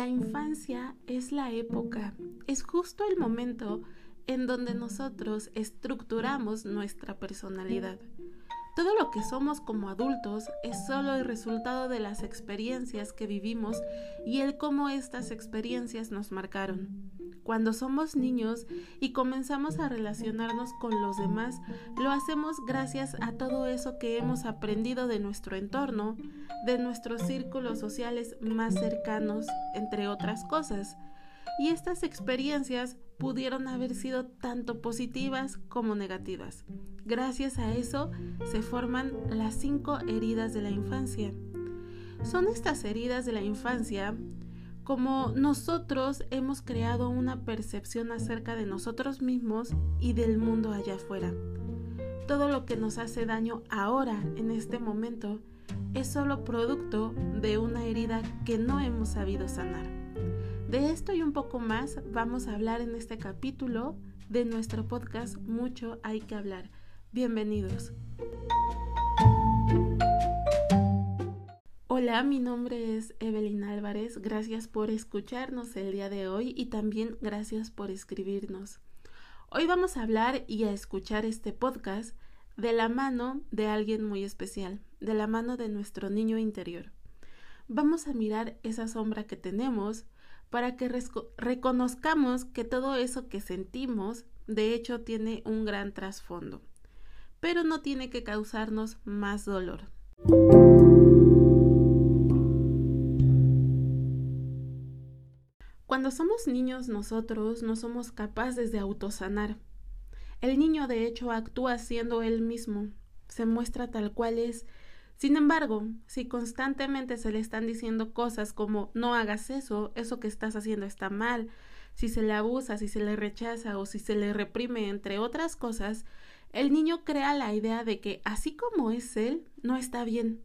La infancia es la época, es justo el momento en donde nosotros estructuramos nuestra personalidad. Todo lo que somos como adultos es solo el resultado de las experiencias que vivimos y el cómo estas experiencias nos marcaron. Cuando somos niños y comenzamos a relacionarnos con los demás, lo hacemos gracias a todo eso que hemos aprendido de nuestro entorno, de nuestros círculos sociales más cercanos, entre otras cosas. Y estas experiencias pudieron haber sido tanto positivas como negativas. Gracias a eso se forman las cinco heridas de la infancia. Son estas heridas de la infancia como nosotros hemos creado una percepción acerca de nosotros mismos y del mundo allá afuera. Todo lo que nos hace daño ahora, en este momento, es solo producto de una herida que no hemos sabido sanar. De esto y un poco más vamos a hablar en este capítulo de nuestro podcast Mucho hay que hablar. Bienvenidos. Hola, mi nombre es Evelyn Álvarez. Gracias por escucharnos el día de hoy y también gracias por escribirnos. Hoy vamos a hablar y a escuchar este podcast de la mano de alguien muy especial, de la mano de nuestro niño interior. Vamos a mirar esa sombra que tenemos para que reconozcamos que todo eso que sentimos de hecho tiene un gran trasfondo, pero no tiene que causarnos más dolor. Cuando somos niños nosotros no somos capaces de autosanar. El niño de hecho actúa siendo él mismo, se muestra tal cual es. Sin embargo, si constantemente se le están diciendo cosas como no hagas eso, eso que estás haciendo está mal, si se le abusa, si se le rechaza o si se le reprime, entre otras cosas, el niño crea la idea de que así como es él, no está bien.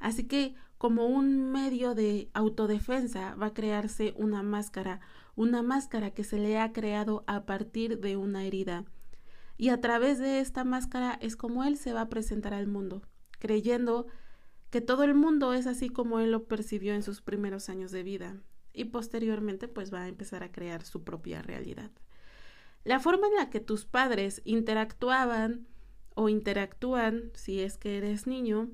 Así que como un medio de autodefensa va a crearse una máscara, una máscara que se le ha creado a partir de una herida. Y a través de esta máscara es como él se va a presentar al mundo, creyendo que todo el mundo es así como él lo percibió en sus primeros años de vida y posteriormente pues va a empezar a crear su propia realidad. La forma en la que tus padres interactuaban o interactúan si es que eres niño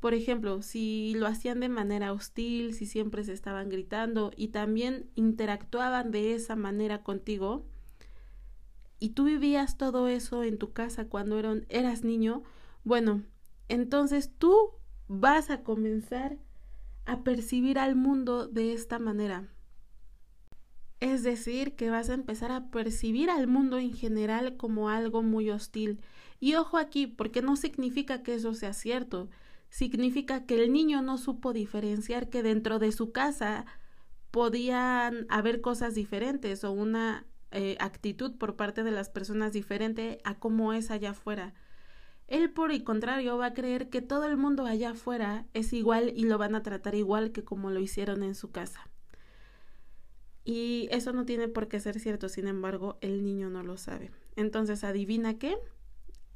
por ejemplo, si lo hacían de manera hostil, si siempre se estaban gritando y también interactuaban de esa manera contigo, y tú vivías todo eso en tu casa cuando eras niño, bueno, entonces tú vas a comenzar a percibir al mundo de esta manera. Es decir, que vas a empezar a percibir al mundo en general como algo muy hostil. Y ojo aquí, porque no significa que eso sea cierto significa que el niño no supo diferenciar que dentro de su casa podían haber cosas diferentes o una eh, actitud por parte de las personas diferente a cómo es allá afuera. Él, por el contrario, va a creer que todo el mundo allá afuera es igual y lo van a tratar igual que como lo hicieron en su casa. Y eso no tiene por qué ser cierto, sin embargo, el niño no lo sabe. Entonces, adivina qué?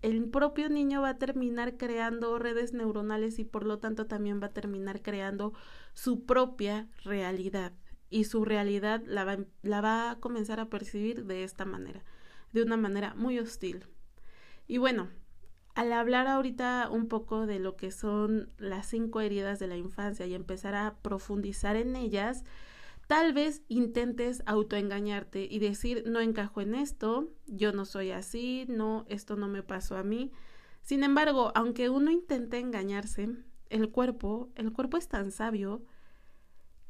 el propio niño va a terminar creando redes neuronales y por lo tanto también va a terminar creando su propia realidad y su realidad la va, la va a comenzar a percibir de esta manera, de una manera muy hostil. Y bueno, al hablar ahorita un poco de lo que son las cinco heridas de la infancia y empezar a profundizar en ellas, Tal vez intentes autoengañarte y decir, no encajo en esto, yo no soy así, no, esto no me pasó a mí. Sin embargo, aunque uno intente engañarse, el cuerpo, el cuerpo es tan sabio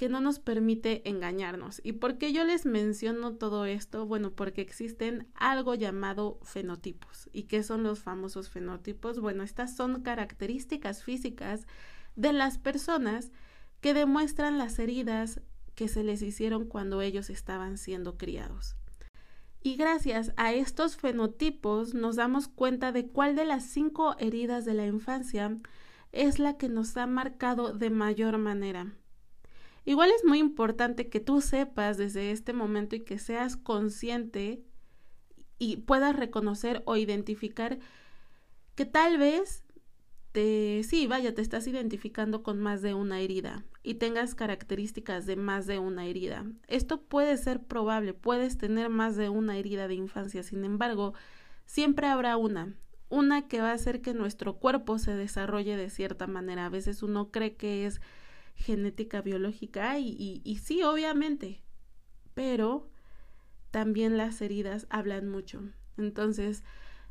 que no nos permite engañarnos. ¿Y por qué yo les menciono todo esto? Bueno, porque existen algo llamado fenotipos. ¿Y qué son los famosos fenotipos? Bueno, estas son características físicas de las personas que demuestran las heridas que se les hicieron cuando ellos estaban siendo criados. Y gracias a estos fenotipos nos damos cuenta de cuál de las cinco heridas de la infancia es la que nos ha marcado de mayor manera. Igual es muy importante que tú sepas desde este momento y que seas consciente y puedas reconocer o identificar que tal vez te, sí, vaya, te estás identificando con más de una herida y tengas características de más de una herida. Esto puede ser probable, puedes tener más de una herida de infancia, sin embargo, siempre habrá una, una que va a hacer que nuestro cuerpo se desarrolle de cierta manera. A veces uno cree que es genética biológica y, sí, obviamente, pero también las heridas hablan mucho. Entonces,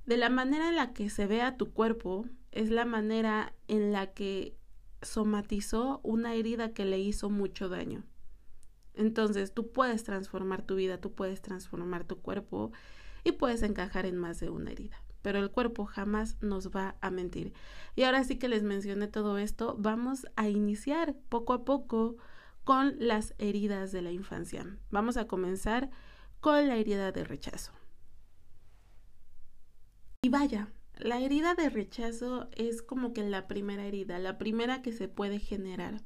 de la manera en la que se vea tu cuerpo es la manera en la que somatizó una herida que le hizo mucho daño. Entonces tú puedes transformar tu vida, tú puedes transformar tu cuerpo y puedes encajar en más de una herida. Pero el cuerpo jamás nos va a mentir. Y ahora sí que les mencioné todo esto, vamos a iniciar poco a poco con las heridas de la infancia. Vamos a comenzar con la herida de rechazo. Y vaya, la herida de rechazo es como que la primera herida, la primera que se puede generar.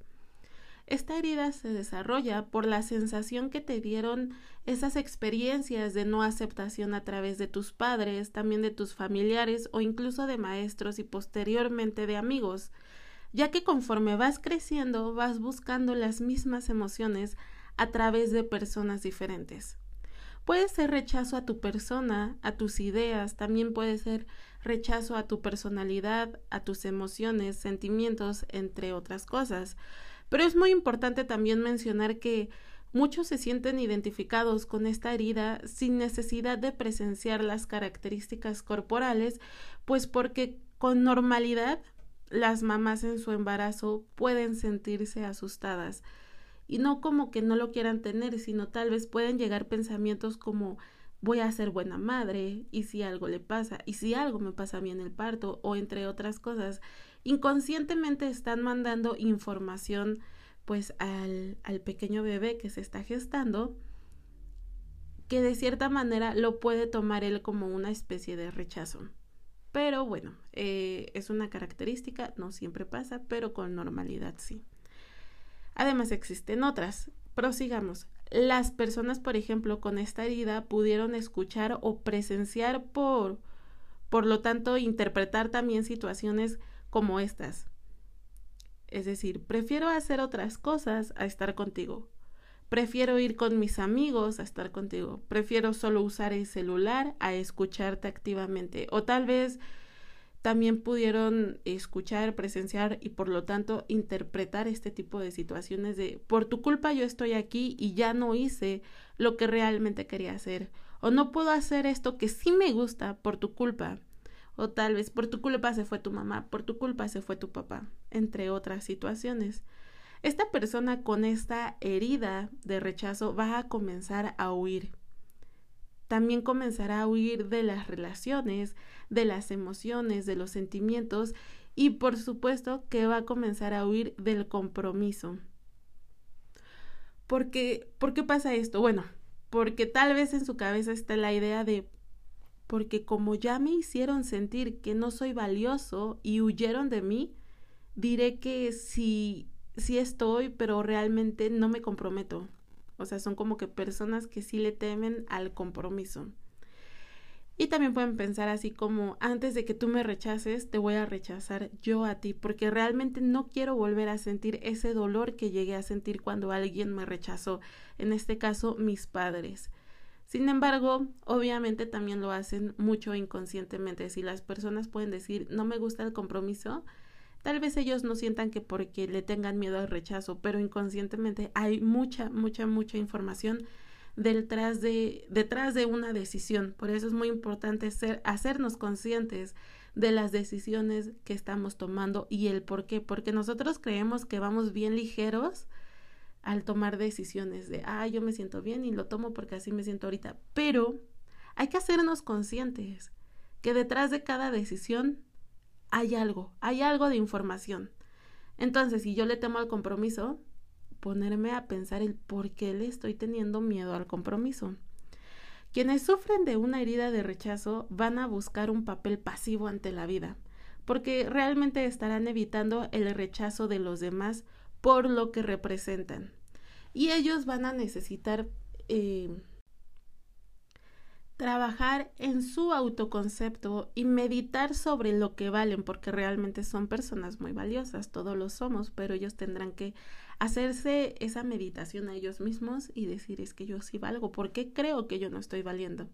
Esta herida se desarrolla por la sensación que te dieron esas experiencias de no aceptación a través de tus padres, también de tus familiares o incluso de maestros y posteriormente de amigos, ya que conforme vas creciendo vas buscando las mismas emociones a través de personas diferentes. Puede ser rechazo a tu persona, a tus ideas, también puede ser rechazo a tu personalidad, a tus emociones, sentimientos, entre otras cosas. Pero es muy importante también mencionar que muchos se sienten identificados con esta herida sin necesidad de presenciar las características corporales, pues porque con normalidad las mamás en su embarazo pueden sentirse asustadas. Y no como que no lo quieran tener, sino tal vez pueden llegar pensamientos como voy a ser buena madre y si algo le pasa y si algo me pasa a mí en el parto o entre otras cosas, inconscientemente están mandando información pues al, al pequeño bebé que se está gestando que de cierta manera lo puede tomar él como una especie de rechazo. Pero bueno, eh, es una característica, no siempre pasa, pero con normalidad sí. Además existen otras. Prosigamos. Las personas, por ejemplo, con esta herida pudieron escuchar o presenciar por, por lo tanto, interpretar también situaciones como estas. Es decir, prefiero hacer otras cosas a estar contigo. Prefiero ir con mis amigos a estar contigo. Prefiero solo usar el celular a escucharte activamente. O tal vez también pudieron escuchar, presenciar y por lo tanto interpretar este tipo de situaciones de por tu culpa yo estoy aquí y ya no hice lo que realmente quería hacer o no puedo hacer esto que sí me gusta por tu culpa o tal vez por tu culpa se fue tu mamá, por tu culpa se fue tu papá, entre otras situaciones. Esta persona con esta herida de rechazo va a comenzar a huir también comenzará a huir de las relaciones, de las emociones, de los sentimientos y por supuesto que va a comenzar a huir del compromiso. Porque, ¿Por qué pasa esto? Bueno, porque tal vez en su cabeza está la idea de porque como ya me hicieron sentir que no soy valioso y huyeron de mí, diré que sí, sí estoy, pero realmente no me comprometo. O sea, son como que personas que sí le temen al compromiso. Y también pueden pensar así como, antes de que tú me rechaces, te voy a rechazar yo a ti, porque realmente no quiero volver a sentir ese dolor que llegué a sentir cuando alguien me rechazó, en este caso mis padres. Sin embargo, obviamente también lo hacen mucho inconscientemente. Si las personas pueden decir, no me gusta el compromiso, Tal vez ellos no sientan que porque le tengan miedo al rechazo, pero inconscientemente hay mucha, mucha, mucha información detrás de, detrás de una decisión. Por eso es muy importante ser, hacernos conscientes de las decisiones que estamos tomando y el por qué. Porque nosotros creemos que vamos bien ligeros al tomar decisiones de, ah, yo me siento bien y lo tomo porque así me siento ahorita. Pero hay que hacernos conscientes que detrás de cada decisión hay algo, hay algo de información. Entonces, si yo le temo al compromiso, ponerme a pensar el por qué le estoy teniendo miedo al compromiso. Quienes sufren de una herida de rechazo van a buscar un papel pasivo ante la vida, porque realmente estarán evitando el rechazo de los demás por lo que representan. Y ellos van a necesitar eh, trabajar en su autoconcepto y meditar sobre lo que valen, porque realmente son personas muy valiosas, todos lo somos, pero ellos tendrán que hacerse esa meditación a ellos mismos y decir es que yo sí valgo, ¿por qué creo que yo no estoy valiendo?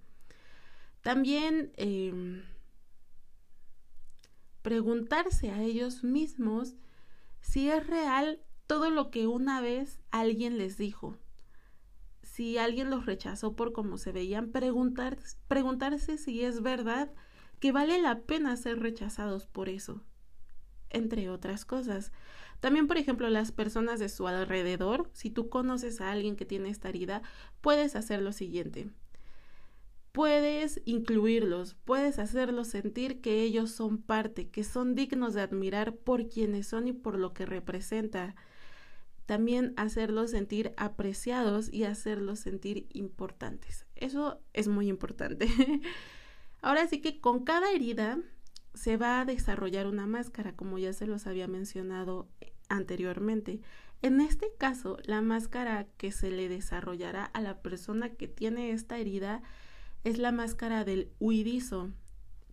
También em, preguntarse a ellos mismos si es real todo lo que una vez alguien les dijo si alguien los rechazó por cómo se veían, preguntar, preguntarse si es verdad que vale la pena ser rechazados por eso, entre otras cosas. También, por ejemplo, las personas de su alrededor, si tú conoces a alguien que tiene esta herida, puedes hacer lo siguiente. Puedes incluirlos, puedes hacerlos sentir que ellos son parte, que son dignos de admirar por quienes son y por lo que representa también hacerlos sentir apreciados y hacerlos sentir importantes. Eso es muy importante. Ahora sí que con cada herida se va a desarrollar una máscara, como ya se los había mencionado anteriormente. En este caso, la máscara que se le desarrollará a la persona que tiene esta herida es la máscara del huidizo,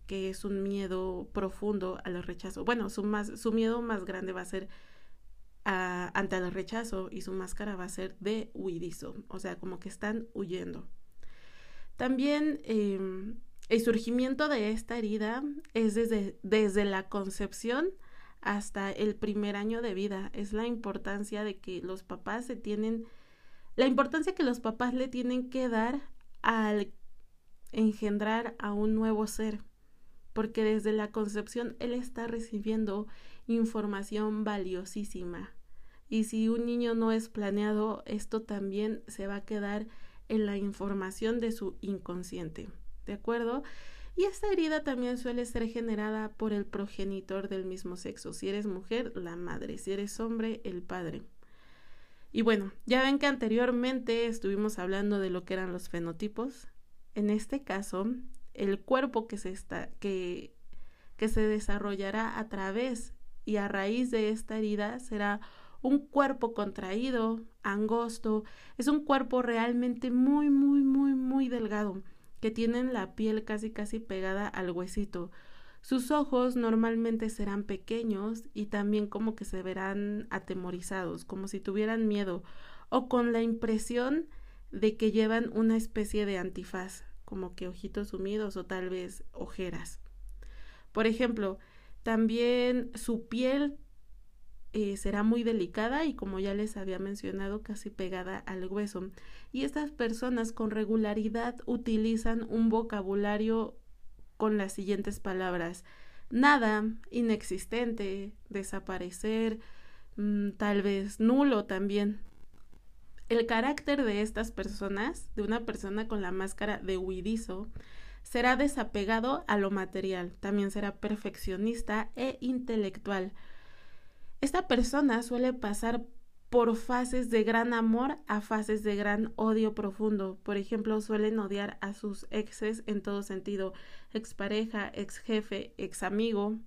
que es un miedo profundo al rechazo. Bueno, su, más, su miedo más grande va a ser ante el rechazo y su máscara va a ser de huidizo, o sea, como que están huyendo. También em, el surgimiento de esta herida es desde, desde la concepción hasta el primer año de vida. Es la importancia de que los papás se tienen, la importancia que los papás le tienen que dar al engendrar a un nuevo ser, porque desde la concepción él está recibiendo información valiosísima. Y si un niño no es planeado, esto también se va a quedar en la información de su inconsciente. ¿De acuerdo? Y esta herida también suele ser generada por el progenitor del mismo sexo. Si eres mujer, la madre. Si eres hombre, el padre. Y bueno, ya ven que anteriormente estuvimos hablando de lo que eran los fenotipos. En este caso, el cuerpo que se, está, que, que se desarrollará a través y a raíz de esta herida será un cuerpo contraído, angosto, es un cuerpo realmente muy, muy, muy, muy delgado, que tienen la piel casi, casi pegada al huesito. Sus ojos normalmente serán pequeños y también como que se verán atemorizados, como si tuvieran miedo, o con la impresión de que llevan una especie de antifaz, como que ojitos sumidos o tal vez ojeras. Por ejemplo, también su piel eh, será muy delicada y como ya les había mencionado casi pegada al hueso. Y estas personas con regularidad utilizan un vocabulario con las siguientes palabras. Nada, inexistente, desaparecer, mm, tal vez nulo también. El carácter de estas personas, de una persona con la máscara de huidizo, será desapegado a lo material, también será perfeccionista e intelectual. Esta persona suele pasar por fases de gran amor a fases de gran odio profundo. Por ejemplo, suelen odiar a sus exes en todo sentido, expareja, ex jefe, ex amigo.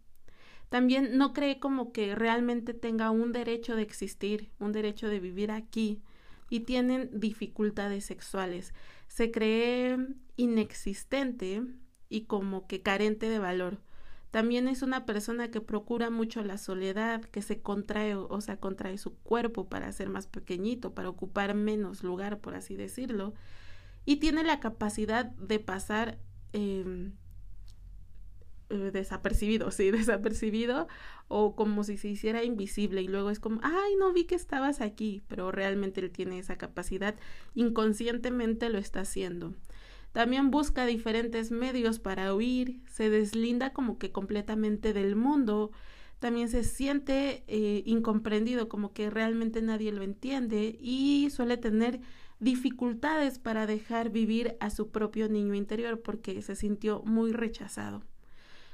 También no cree como que realmente tenga un derecho de existir, un derecho de vivir aquí y tienen dificultades sexuales. Se cree inexistente y como que carente de valor. También es una persona que procura mucho la soledad, que se contrae, o sea, contrae su cuerpo para ser más pequeñito, para ocupar menos lugar, por así decirlo, y tiene la capacidad de pasar em, desapercibido, sí, desapercibido, o como si se hiciera invisible y luego es como, ay, no vi que estabas aquí, pero realmente él tiene esa capacidad, inconscientemente lo está haciendo. También busca diferentes medios para huir, se deslinda como que completamente del mundo, también se siente eh, incomprendido, como que realmente nadie lo entiende y suele tener dificultades para dejar vivir a su propio niño interior porque se sintió muy rechazado.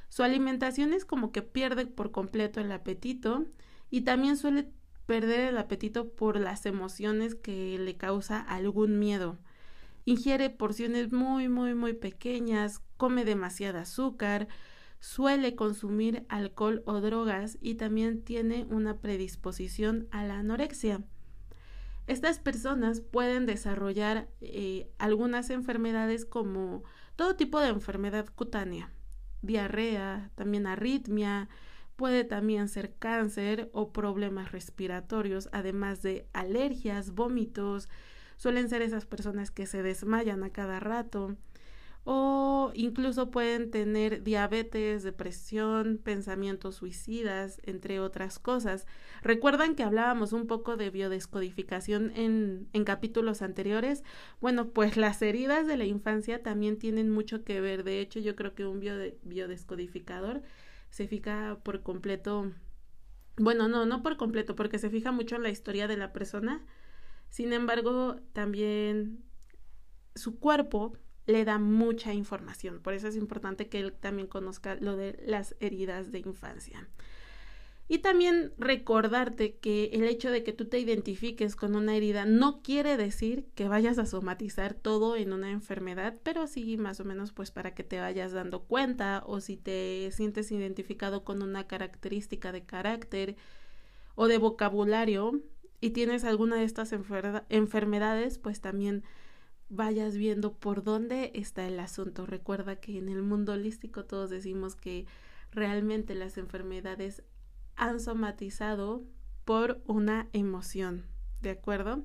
Su alimentación es como que pierde por completo el apetito y también suele perder el apetito por las emociones que le causa algún miedo ingiere porciones muy, muy, muy pequeñas, come demasiada azúcar, suele consumir alcohol o drogas y también tiene una predisposición a la anorexia. Estas personas pueden desarrollar eh, algunas enfermedades como todo tipo de enfermedad cutánea, diarrea, también arritmia, puede también ser cáncer o problemas respiratorios, además de alergias, vómitos, suelen ser esas personas que se desmayan a cada rato, o incluso pueden tener diabetes, depresión, pensamientos suicidas, entre otras cosas. Recuerdan que hablábamos un poco de biodescodificación en, en capítulos anteriores. Bueno, pues las heridas de la infancia también tienen mucho que ver. De hecho, yo creo que un biodescodificador se fija por completo, bueno, no, no por completo, porque se fija mucho en la historia de la persona. Sin embargo, también su cuerpo le da mucha información. Por eso es importante que él también conozca lo de las heridas de infancia. Y también recordarte que el hecho de que tú te identifiques con una herida no quiere decir que vayas a somatizar todo en una enfermedad, pero sí más o menos pues para que te vayas dando cuenta o si te sientes identificado con una característica de carácter o de vocabulario y tienes alguna de estas enfermedades, pues también vayas viendo por dónde está el asunto. Recuerda que en el mundo holístico todos decimos que realmente las enfermedades han somatizado por una emoción, ¿de acuerdo?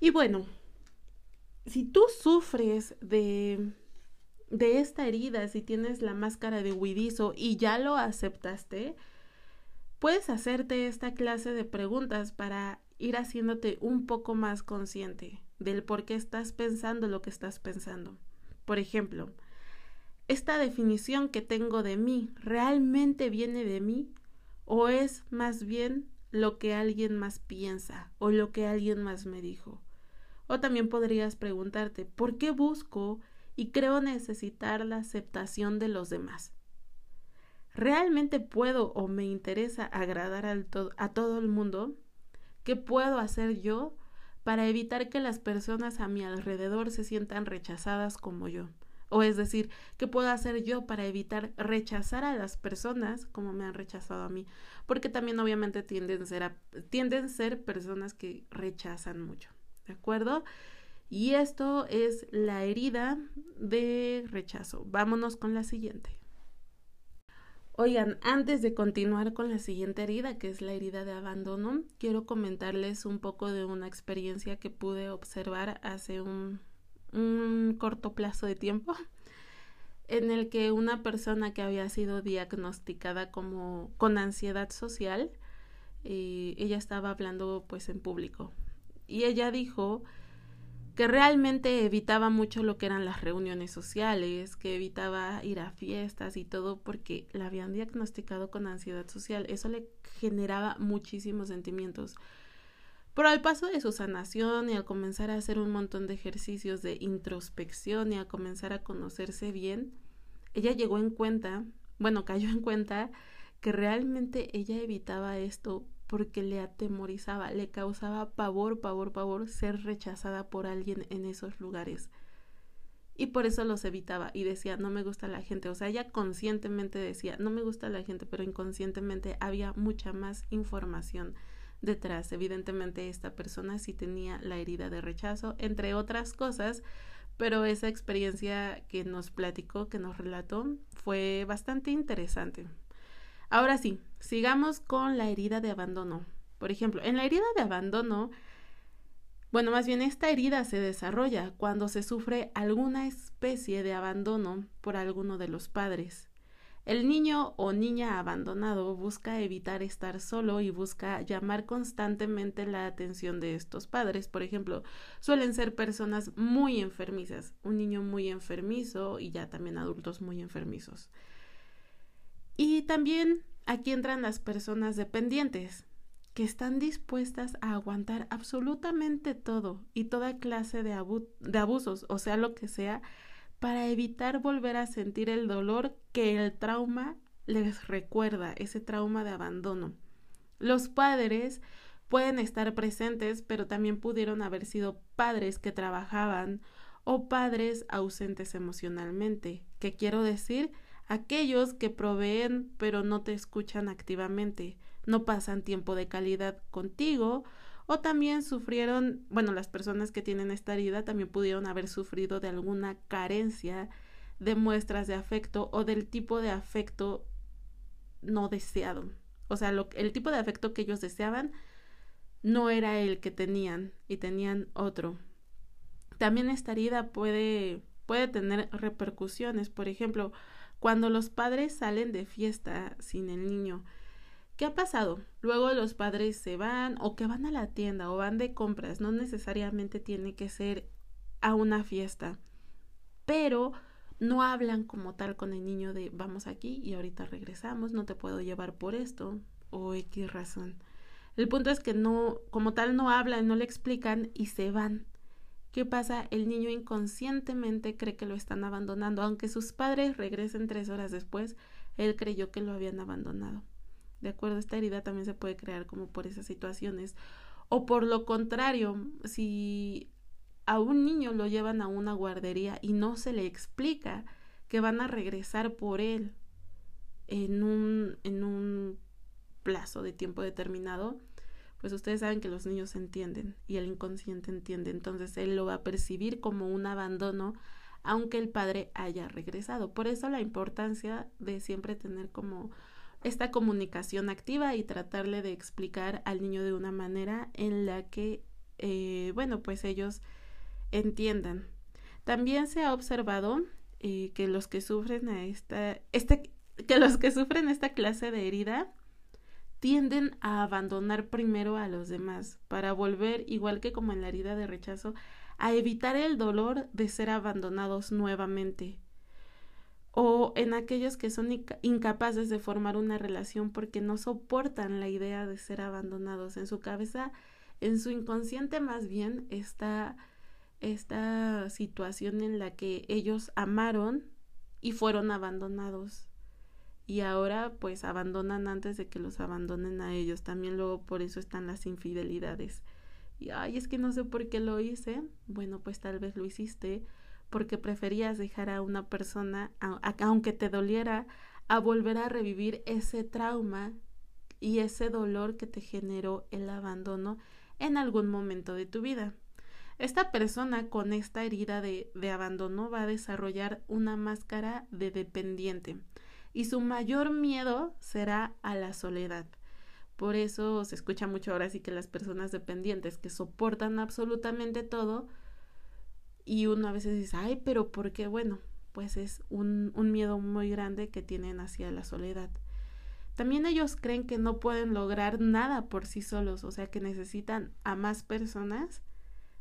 Y bueno, si tú sufres de de esta herida, si tienes la máscara de huidizo y ya lo aceptaste, puedes hacerte esta clase de preguntas para ir haciéndote un poco más consciente del por qué estás pensando lo que estás pensando. Por ejemplo, ¿esta definición que tengo de mí realmente viene de mí o es más bien lo que alguien más piensa o lo que alguien más me dijo? O también podrías preguntarte, ¿por qué busco y creo necesitar la aceptación de los demás? ¿Realmente puedo o me interesa agradar a todo el mundo? ¿Qué puedo hacer yo para evitar que las personas a mi alrededor se sientan rechazadas como yo. O es decir, ¿qué puedo hacer yo para evitar rechazar a las personas como me han rechazado a mí? Porque también obviamente tienden a ser, personas que rechazan mucho. ¿De acuerdo? Y esto es la herida de rechazo. Vámonos con la siguiente. Oigan, antes de continuar con la siguiente herida, que es la herida de abandono, quiero comentarles un poco de una experiencia que pude observar hace un, corto plazo de tiempo, en el que una persona que había sido diagnosticada como con ansiedad social, eh, ella estaba hablando pues en público. Y ella dijo que realmente evitaba mucho lo que eran las reuniones sociales, que evitaba ir a fiestas y todo porque la habían diagnosticado con ansiedad social. Eso le generaba muchísimos sentimientos. Pero al paso de su sanación y al comenzar a hacer un montón de ejercicios de introspección y a comenzar a conocerse bien, ella llegó en cuenta, bueno, cayó en cuenta que realmente ella evitaba esto porque le atemorizaba, le causaba pavor, pavor, pavor ser rechazada por alguien en esos lugares. Y por eso los evitaba y decía, no me gusta la gente. O sea, ella conscientemente decía, no me gusta la gente, pero inconscientemente había mucha más información detrás. Evidentemente esta persona sí tenía la herida de rechazo, entre otras cosas, pero esa experiencia que nos platicó, que nos relató, fue bastante interesante. Ahora sí, sigamos con la herida de abandono. Por ejemplo, en la herida de abandono, bueno, más bien esta herida se desarrolla cuando se sufre alguna especie de abandono por alguno de los padres. El niño o niña abandonado busca evitar estar solo y busca llamar constantemente la atención de estos padres. Por ejemplo, suelen ser personas muy enfermizas, un niño muy enfermizo y ya también adultos muy enfermizos. Y también aquí entran las personas dependientes, que están dispuestas a aguantar absolutamente todo y toda clase de, abusos, o sea, lo que sea, para evitar volver a sentir el dolor que el trauma les recuerda, ese trauma de abandono. Los padres pueden estar presentes, pero también pudieron haber sido padres que trabajaban o padres ausentes emocionalmente. ¿Qué quiero decir? Aquellos que proveen pero no te escuchan activamente, no pasan tiempo de calidad contigo o también sufrieron, bueno, las personas que tienen esta herida también pudieron haber sufrido de alguna carencia de muestras de afecto o del tipo de afecto no deseado. O sea, el tipo de afecto que ellos deseaban no era el que tenían y tenían otro. También esta herida puede, puede tener repercusiones. Por ejemplo, cuando los padres salen de fiesta sin el niño. ¿Qué ha pasado? Luego los padres se van o que van a la tienda o van de compras. No necesariamente tiene que ser a una fiesta. Pero no hablan como tal con el niño de vamos aquí y ahorita regresamos, no te puedo llevar por esto o X razón. El punto es que no, como tal, no hablan, no le explican y se van. ¿Qué pasa? El niño inconscientemente cree que lo están abandonando, aunque sus padres regresen tres horas después, él creyó que lo habían abandonado. De acuerdo, esta herida también se puede crear como por esas situaciones. O por lo contrario, si a un niño lo llevan a una guardería y no se le explica que van a regresar por él en un, en un plazo de tiempo determinado, pues ustedes saben que los niños entienden y el inconsciente entiende, entonces él lo va a percibir como un abandono aunque el padre haya regresado. Por eso la importancia de siempre tener como esta comunicación activa y tratarle de explicar al niño de una manera en la que, eh, bueno, pues ellos entiendan. También se ha observado eh, que los que sufren a esta, este, que los que sufren esta clase de herida tienden a abandonar primero a los demás para volver, igual que como en la herida de rechazo, a evitar el dolor de ser abandonados nuevamente. O en aquellos que son incapaces de formar una relación porque no soportan la idea de ser abandonados. En su cabeza, en su inconsciente más bien, está esta situación en la que ellos amaron y fueron abandonados y ahora pues abandonan antes de que los abandonen a ellos. También luego por eso están las infidelidades. Y ay, es que no sé por qué lo hice. Bueno, pues tal vez lo hiciste porque preferías dejar a una persona, aunque te doliera, a volver a revivir ese trauma y ese dolor que te generó el abandono en algún momento de tu vida. Esta persona con esta herida de, de abandono va a desarrollar una máscara de dependiente y su mayor miedo será a la soledad. Por eso se escucha mucho ahora sí que las personas dependientes que soportan absolutamente todo y uno a veces dice, ay, pero ¿por qué? Bueno, pues es un, un miedo muy grande que tienen hacia la soledad. También ellos creen que no pueden lograr nada por sí solos, o sea que necesitan a más personas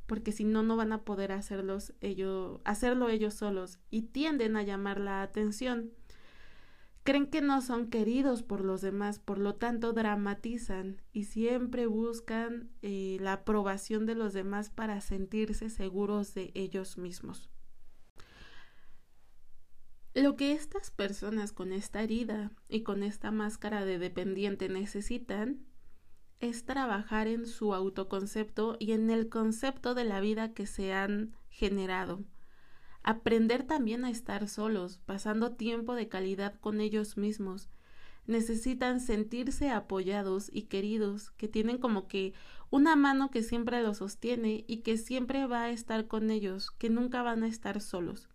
porque si no, no van a poder hacerlos ellos, hacerlo ellos solos y tienden a llamar la atención. Creen que no son queridos por los demás, por lo tanto dramatizan y siempre buscan eh, la aprobación de los demás para sentirse seguros de ellos mismos. Lo que estas personas con esta herida y con esta máscara de dependiente necesitan es trabajar en su autoconcepto y en el concepto de la vida que se han generado. Aprender también a estar solos, pasando tiempo de calidad con ellos mismos. Necesitan sentirse apoyados y queridos, que tienen como que una mano que siempre los sostiene y que siempre va a estar con ellos, que nunca van a estar solos.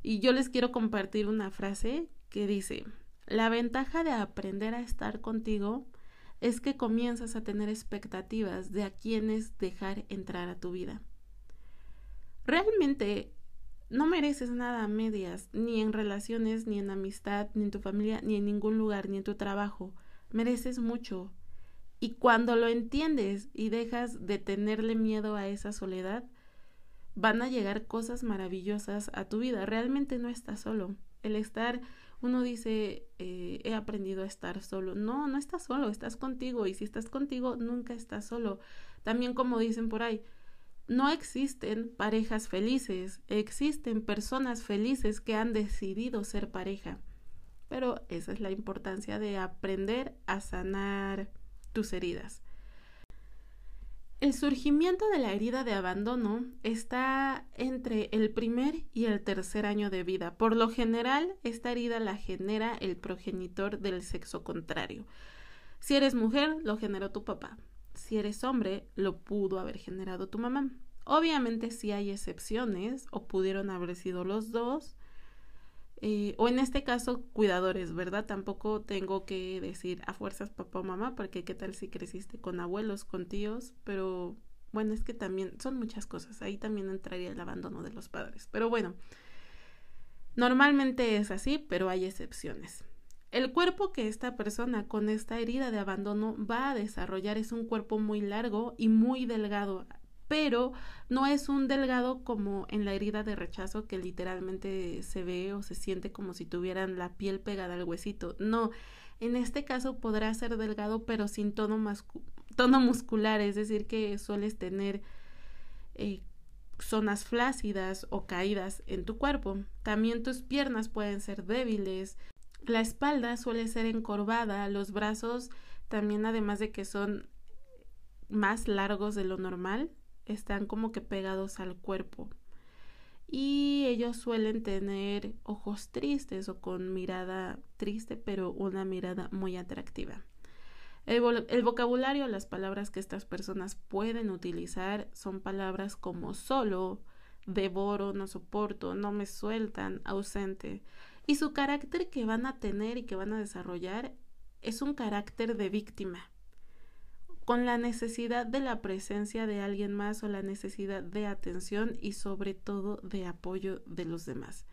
Y yo les quiero compartir una frase que dice, la ventaja de aprender a estar contigo es que comienzas a tener expectativas de a quienes dejar entrar a tu vida. Realmente no mereces nada a medias, ni en relaciones, ni en amistad, ni en tu familia, ni en ningún lugar, ni en tu trabajo. Mereces mucho. Y cuando lo entiendes y dejas de tenerle miedo a esa soledad, van a llegar cosas maravillosas a tu vida. Realmente no estás solo. El estar uno dice, eh, he aprendido a estar solo. No, no estás solo, estás contigo. Y si estás contigo, nunca estás solo. También como dicen por ahí, no existen parejas felices, existen personas felices que han decidido ser pareja. Pero esa es la importancia de aprender a sanar tus heridas. El surgimiento de la herida de abandono está entre el primer y el tercer año de vida. Por lo general, esta herida la genera el progenitor del sexo contrario. Si eres mujer, lo generó tu papá. Si eres hombre, lo pudo haber generado tu mamá. Obviamente sí hay excepciones, o pudieron haber sido los dos, eh, o en este caso cuidadores, ¿verdad? Tampoco tengo que decir a fuerzas papá o mamá, porque qué tal si creciste con abuelos, con tíos, pero bueno, es que también son muchas cosas, ahí también entraría el abandono de los padres, pero bueno, normalmente es así, pero hay excepciones. El cuerpo que esta persona con esta herida de abandono va a desarrollar es un cuerpo muy largo y muy delgado, pero no es un delgado como en la herida de rechazo que literalmente se ve o se siente como si tuvieran la piel pegada al huesito. No, en este caso podrá ser delgado pero sin tono, muscular, es decir, que sueles tener eh, zonas flácidas o caídas en tu cuerpo. También tus piernas pueden ser débiles. La espalda suele ser encorvada, los brazos también además de que son más largos de lo normal, están como que pegados al cuerpo. Y ellos suelen tener ojos tristes o con mirada triste, pero una mirada muy atractiva. El, vocabulario, las palabras que estas personas pueden utilizar son palabras como solo, devoro, no soporto, no me sueltan, ausente. Y su carácter que van a tener y que van a desarrollar es un carácter de víctima con la necesidad de la presencia de alguien más o la necesidad de atención y sobre todo de apoyo de los demás.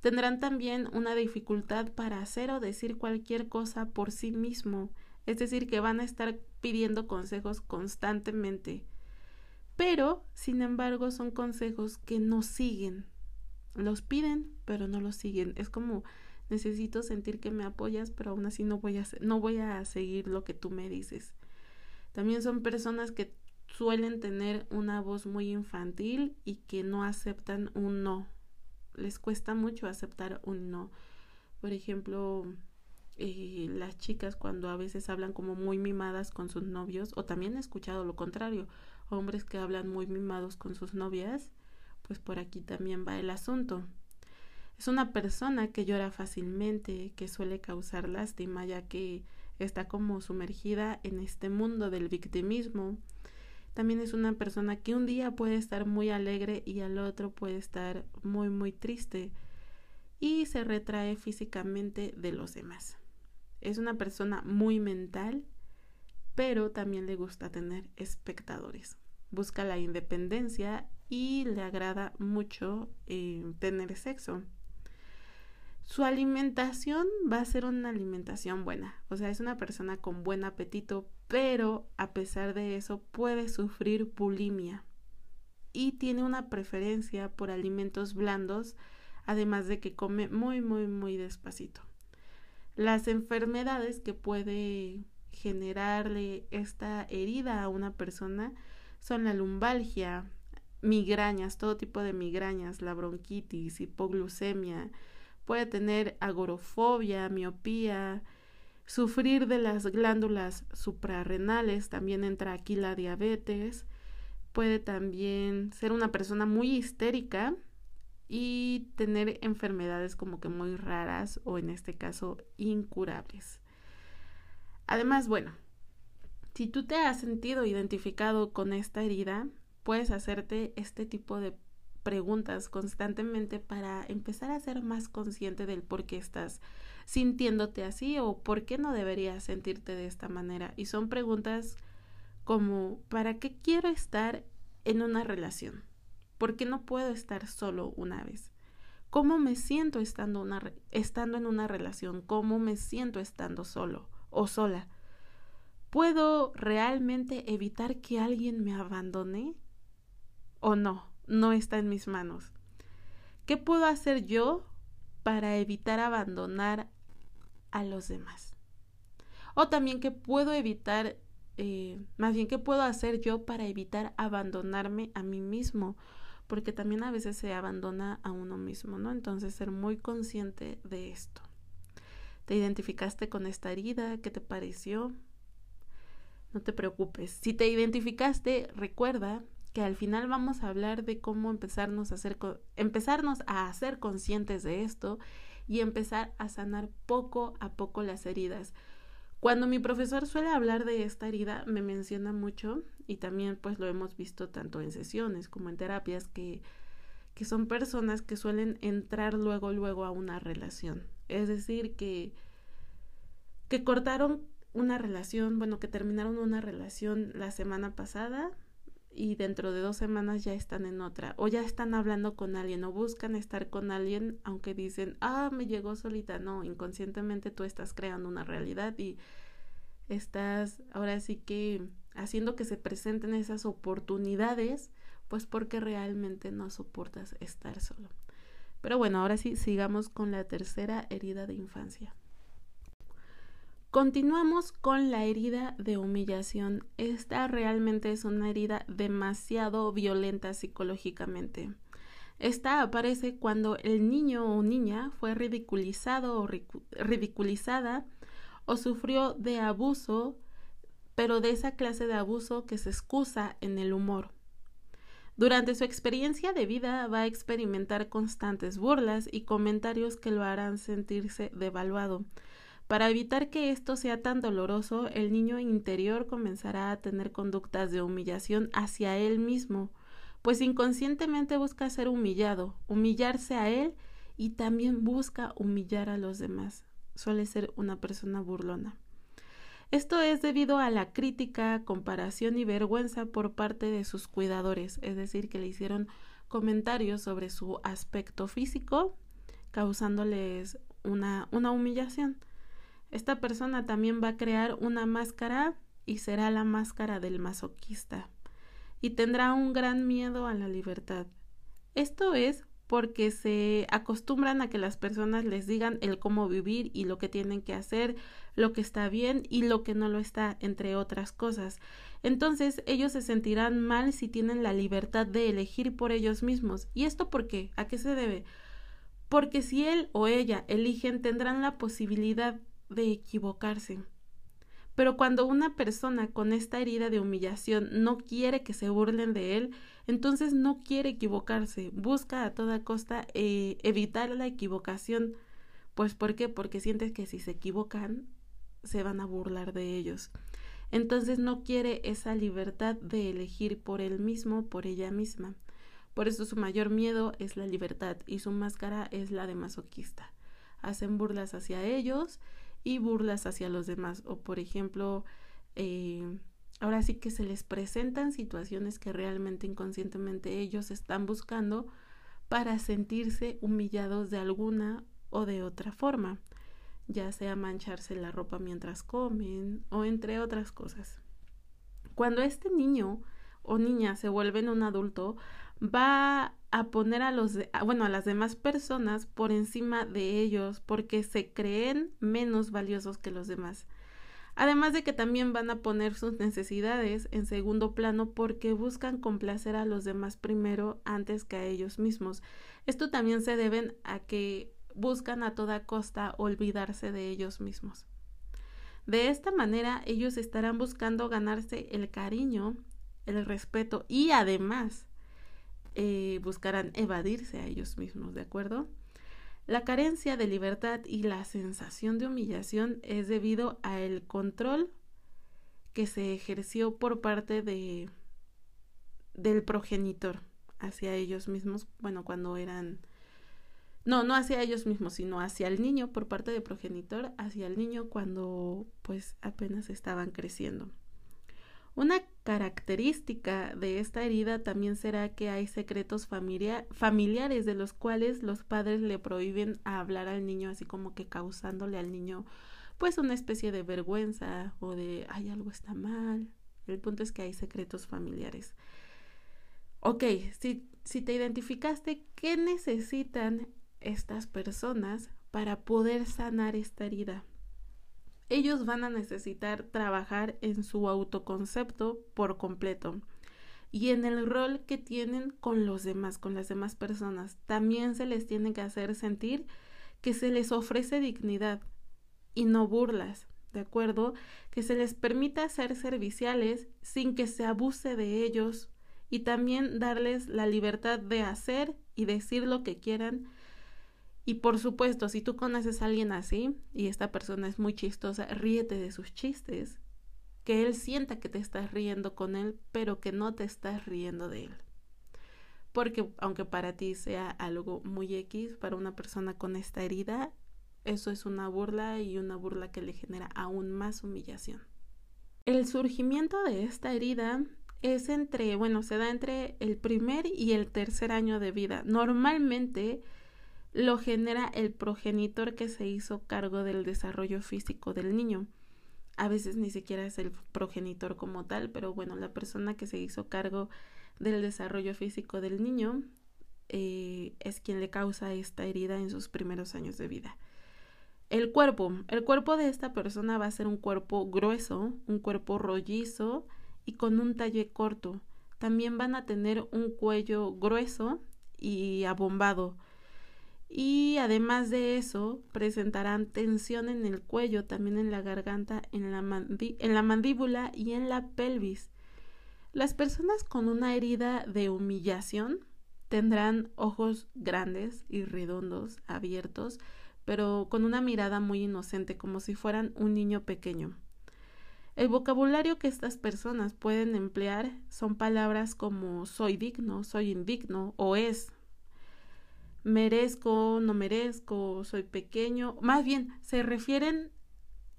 Tendrán también una dificultad para hacer o decir cualquier cosa por sí mismo, es decir, que van a estar pidiendo consejos constantemente. Pero, sin embargo, son consejos que no siguen. Los piden, pero no los siguen. Es como necesito sentir que me apoyas, pero aún así no voy a, no voy a seguir lo que tú me dices. También son personas que suelen tener una voz muy infantil y que no aceptan un no. Les cuesta mucho aceptar un no. Por ejemplo, eh, las chicas cuando a veces hablan como muy mimadas con sus novios, o también he escuchado lo contrario, hombres que hablan muy mimados con sus novias, pues por aquí también va el asunto. Es una persona que llora fácilmente, que suele causar lástima, ya que está como sumergida en este mundo del victimismo. También es una persona que un día puede estar muy alegre y al otro puede estar muy muy triste y se retrae físicamente de los demás. Es una persona muy mental, pero también le gusta tener espectadores. Busca la independencia y le agrada mucho eh, tener sexo su alimentación va a ser una alimentación buena. O sea, es una persona con buen apetito, pero a pesar de eso puede sufrir bulimia y tiene una preferencia por alimentos blandos, además de que come muy, muy, muy despacito. Las enfermedades que puede generarle esta herida a una persona son la lumbalgia, migrañas, todo tipo de migrañas, la bronquitis, hipoglucemia, puede tener agorofobia, miopía, sufrir de las glándulas suprarrenales, también entra aquí la diabetes, puede también ser una persona muy histérica y tener enfermedades como que muy raras o en este caso incurables. Además, bueno, si tú te has sentido identificado con esta herida, puedes hacerte este tipo de preguntas constantemente para empezar a ser más consciente del por qué estás sintiéndote así o por qué no deberías sentirte de esta manera. Y son preguntas como ¿para qué quiero estar en una relación? ¿Por qué no puedo estar solo una vez? ¿Cómo me siento estando, una, estando en una relación? ¿Cómo me siento estando solo o sola? ¿Puedo realmente evitar que alguien me abandone o no? no está en mis manos. ¿Qué puedo hacer yo para evitar abandonar a los demás? O también qué puedo evitar, eh, más bien qué puedo hacer yo para evitar abandonarme a mí mismo, porque también a veces se abandona a uno mismo, ¿no? Entonces ser muy consciente de esto. ¿Te identificaste con esta herida? ¿Qué te pareció? No te preocupes. Si te identificaste, recuerda que al final vamos a hablar de cómo empezarnos a hacer, empezarnos a hacer conscientes de esto y empezar a sanar poco a poco las heridas. Cuando mi profesor suele hablar de esta herida, me menciona mucho y también pues lo hemos visto tanto en sesiones como en terapias que, que son personas que suelen entrar luego, luego a una relación. Es decir, que, que cortaron una relación, bueno, que terminaron una relación la semana pasada y dentro de dos semanas ya están en otra o ya están hablando con alguien o buscan estar con alguien aunque dicen, ah, me llegó solita. No, inconscientemente tú estás creando una realidad y estás ahora sí que haciendo que se presenten esas oportunidades, pues porque realmente no soportas estar solo. Pero bueno, ahora sí, sigamos con la tercera herida de infancia. Continuamos con la herida de humillación. Esta realmente es una herida demasiado violenta psicológicamente. Esta aparece cuando el niño o niña fue ridiculizado o ridiculizada o sufrió de abuso, pero de esa clase de abuso que se excusa en el humor. Durante su experiencia de vida va a experimentar constantes burlas y comentarios que lo harán sentirse devaluado para evitar que esto sea tan doloroso, el niño interior comenzará a tener conductas de humillación hacia él mismo, pues inconscientemente busca ser humillado, humillarse a él y también busca humillar a los demás. Suele ser una persona burlona. Esto es debido a la crítica, comparación y vergüenza por parte de sus cuidadores, es decir, que le hicieron comentarios sobre su aspecto físico, causándoles una, una humillación. Esta persona también va a crear una máscara y será la máscara del masoquista y tendrá un gran miedo a la libertad. Esto es porque se acostumbran a que las personas les digan el cómo vivir y lo que tienen que hacer, lo que está bien y lo que no lo está, entre otras cosas. Entonces ellos se sentirán mal si tienen la libertad de elegir por ellos mismos. ¿Y esto por qué? ¿A qué se debe? Porque si él o ella eligen tendrán la posibilidad de equivocarse. Pero cuando una persona con esta herida de humillación no quiere que se burlen de él, entonces no quiere equivocarse, busca a toda costa eh, evitar la equivocación. Pues ¿por qué? Porque siente que si se equivocan, se van a burlar de ellos. Entonces no quiere esa libertad de elegir por él mismo, por ella misma. Por eso su mayor miedo es la libertad y su máscara es la de masoquista. Hacen burlas hacia ellos y burlas hacia los demás. O por ejemplo, eh, ahora sí que se les presentan situaciones que realmente inconscientemente ellos están buscando para sentirse humillados de alguna o de otra forma, ya sea mancharse la ropa mientras comen o entre otras cosas. Cuando este niño o niña se vuelven un adulto, va a poner a los bueno a las demás personas por encima de ellos porque se creen menos valiosos que los demás. Además de que también van a poner sus necesidades en segundo plano porque buscan complacer a los demás primero antes que a ellos mismos. Esto también se deben a que buscan a toda costa olvidarse de ellos mismos. De esta manera ellos estarán buscando ganarse el cariño el respeto y además eh, buscarán evadirse a ellos mismos, ¿de acuerdo? La carencia de libertad y la sensación de humillación es debido a el control que se ejerció por parte de del progenitor hacia ellos mismos, bueno, cuando eran no, no hacia ellos mismos, sino hacia el niño por parte del progenitor, hacia el niño cuando pues apenas estaban creciendo. Una característica de esta herida también será que hay secretos familiares de los cuales los padres le prohíben hablar al niño, así como que causándole al niño pues una especie de vergüenza o de ay algo está mal. El punto es que hay secretos familiares. Ok, si, si te identificaste, ¿qué necesitan estas personas para poder sanar esta herida? Ellos van a necesitar trabajar en su autoconcepto por completo y en el rol que tienen con los demás, con las demás personas. También se les tiene que hacer sentir que se les ofrece dignidad y no burlas, ¿de acuerdo? Que se les permita ser serviciales sin que se abuse de ellos y también darles la libertad de hacer y decir lo que quieran y por supuesto, si tú conoces a alguien así y esta persona es muy chistosa, ríete de sus chistes, que él sienta que te estás riendo con él, pero que no te estás riendo de él. porque aunque para ti sea algo muy X, para una persona con esta herida, eso es una burla y una burla que le genera aún más humillación. El surgimiento de esta herida es entre, bueno, se da entre el primer y el tercer año de vida. Normalmente lo genera el progenitor que se hizo cargo del desarrollo físico del niño. A veces ni siquiera es el progenitor como tal, pero bueno, la persona que se hizo cargo del desarrollo físico del niño eh, es quien le causa esta herida en sus primeros años de vida. El cuerpo. El cuerpo de esta persona va a ser un cuerpo grueso, un cuerpo rollizo y con un talle corto. También van a tener un cuello grueso y abombado. Y además de eso, presentarán tensión en el cuello, también en la garganta, en la, mandíbula y en la pelvis. Las personas con una herida de humillación tendrán ojos grandes y redondos, abiertos, pero con una mirada muy inocente, como si fueran un niño pequeño. El vocabulario que estas personas pueden emplear son palabras como soy digno, soy indigno o es, merezco, no merezco, soy pequeño. Más bien, se refieren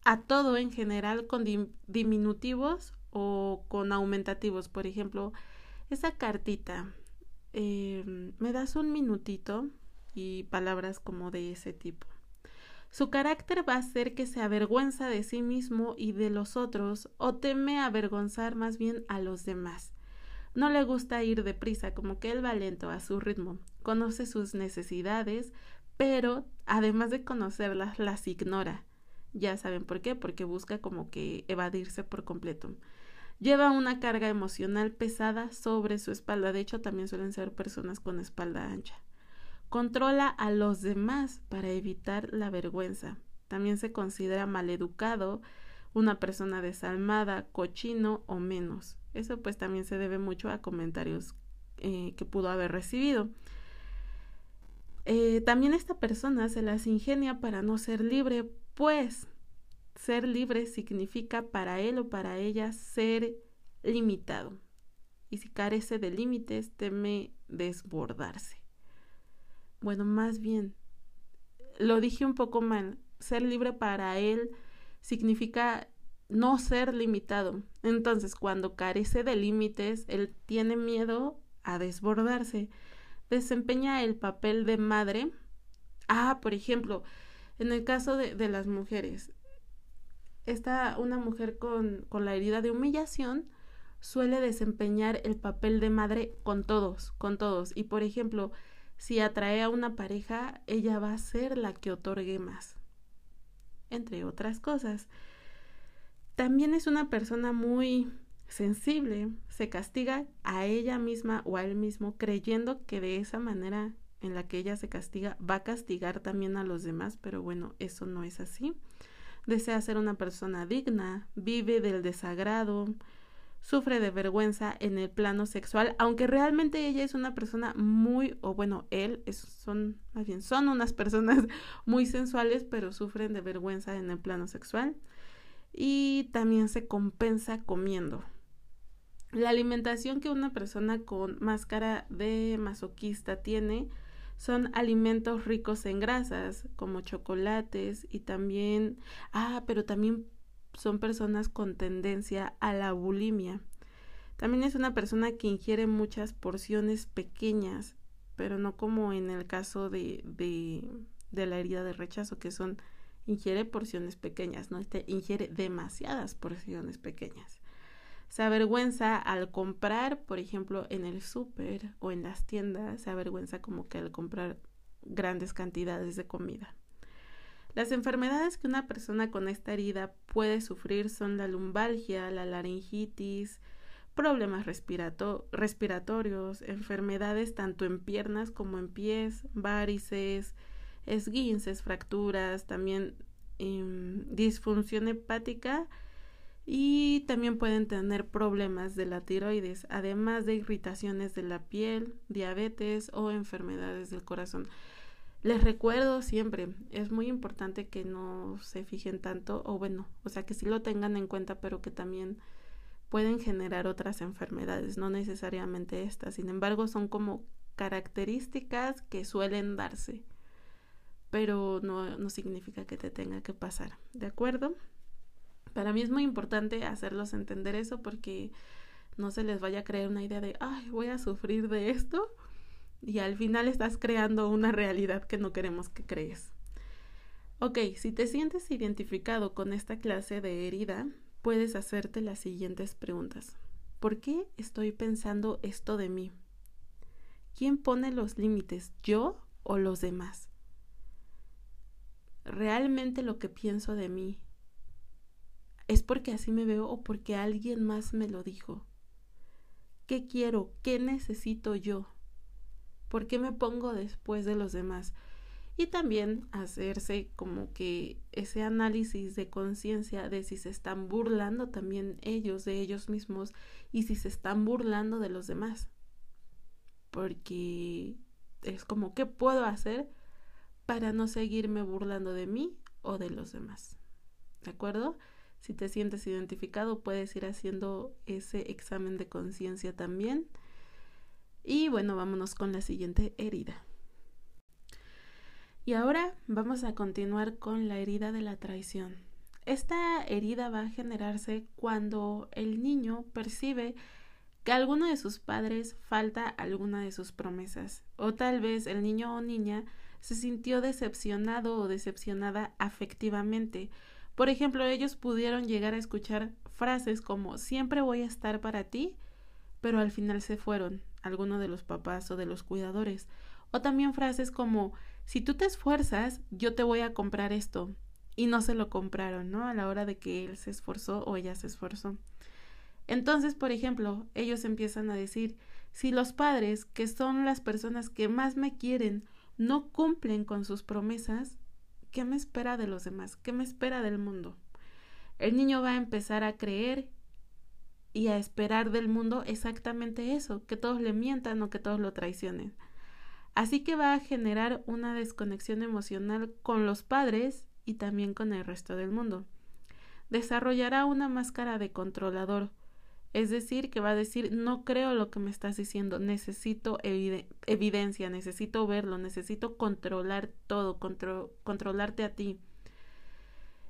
a todo en general con diminutivos o con aumentativos. Por ejemplo, esa cartita, em, me das un minutito y palabras como de ese tipo. Su carácter va a ser que se avergüenza de sí mismo y de los otros o teme avergonzar más bien a los demás. No le gusta ir deprisa, como que él va lento a su ritmo. Conoce sus necesidades, pero además de conocerlas, las ignora. Ya saben por qué, porque busca como que evadirse por completo. Lleva una carga emocional pesada sobre su espalda. De hecho, también suelen ser personas con espalda ancha. Controla a los demás para evitar la vergüenza. También se considera maleducado, una persona desalmada, cochino o menos. Eso pues también se debe mucho a comentarios eh, que pudo haber recibido. Eh, también esta persona se las ingenia para no ser libre, pues ser libre significa para él o para ella ser limitado. Y si carece de límites, teme desbordarse bueno, más bien, lo dije un poco mal, ser libre para él significa no ser limitado. Entonces, cuando carece de límites, él tiene miedo a desbordarse. Desempeña el papel de madre. Ah, por ejemplo, en el caso de, de las mujeres, está una mujer con, con la herida de humillación suele desempeñar el papel de madre con todos, con todos. Y por ejemplo, si atrae a una pareja, ella va a ser la que otorgue más, entre otras cosas. También es una persona muy sensible, se castiga a ella misma o a él mismo creyendo que de esa manera en la que ella se castiga va a castigar también a los demás, pero bueno, eso no es así. Desea ser una persona digna, vive del desagrado, sufre de vergüenza en el plano sexual, aunque realmente ella es una persona muy, o bueno, él son, más bien, son unas personas muy sensuales, pero sufren de vergüenza en el plano sexual. Y también se compensa comiendo. La alimentación que una persona con máscara de masoquista tiene son alimentos ricos en grasas, como chocolates y también, ah, pero también son personas con tendencia a la bulimia. También es una persona que ingiere muchas porciones pequeñas, pero no como en el caso de, de, de la herida de rechazo, que son ingiere porciones pequeñas, no este ingiere demasiadas porciones pequeñas. Se avergüenza al comprar, por ejemplo, en el súper o en las tiendas, se avergüenza como que al comprar grandes cantidades de comida. Las enfermedades que una persona con esta herida puede sufrir son la lumbalgia, la laringitis, problemas respiratorios, enfermedades tanto en piernas como en pies, varices, esguinces, fracturas, también em, disfunción hepática y también pueden tener problemas de la tiroides, además de irritaciones de la piel, diabetes o enfermedades del corazón. Les recuerdo siempre, es muy importante que no se fijen tanto, o bueno, o sea, que sí lo tengan en cuenta, pero que también pueden generar otras enfermedades, no necesariamente estas. Sin embargo, son como características que suelen darse, pero no, no significa que te tenga que pasar, ¿de acuerdo? Para mí es muy importante hacerlos entender eso porque no se les vaya a creer una idea de, ay, voy a sufrir de esto y al final estás creando una realidad que no queremos que crees. Ok, si te sientes identificado con esta clase de herida, puedes hacerte las siguientes preguntas. ¿Por qué estoy pensando esto de mí? ¿Quién pone los límites, yo o los demás? ¿Realmente lo que pienso de mí es porque así me veo o porque alguien más me lo dijo? ¿Qué quiero? ¿Qué necesito yo? ¿Por qué me pongo después de los demás? Y también hacerse como que ese análisis de conciencia de si se están burlando también ellos de ellos mismos y si se están burlando de los demás. Porque es como, ¿qué puedo hacer para no seguirme burlando de mí o de los demás? ¿De acuerdo? Si te sientes identificado, puedes ir haciendo ese examen de conciencia también. Y bueno, vámonos con la siguiente herida. Y ahora vamos a continuar con la herida de la traición. Esta herida va a generarse cuando el niño percibe que alguno de sus padres falta alguna de sus promesas, o tal vez el niño o niña se sintió decepcionado o decepcionada afectivamente. Por ejemplo, ellos pudieron llegar a escuchar frases como siempre voy a estar para ti, pero al final se fueron, alguno de los papás o de los cuidadores. O también frases como si tú te esfuerzas, yo te voy a comprar esto. Y no se lo compraron, ¿no? A la hora de que él se esforzó o ella se esforzó. Entonces, por ejemplo, ellos empiezan a decir, si los padres, que son las personas que más me quieren, no cumplen con sus promesas, ¿qué me espera de los demás? ¿Qué me espera del mundo? El niño va a empezar a creer y a esperar del mundo exactamente eso, que todos le mientan o que todos lo traicionen. Así que va a generar una desconexión emocional con los padres y también con el resto del mundo. Desarrollará una máscara de controlador, es decir, que va a decir no creo lo que me estás diciendo, necesito evidencia, necesito verlo, necesito controlar todo, controlarte a ti,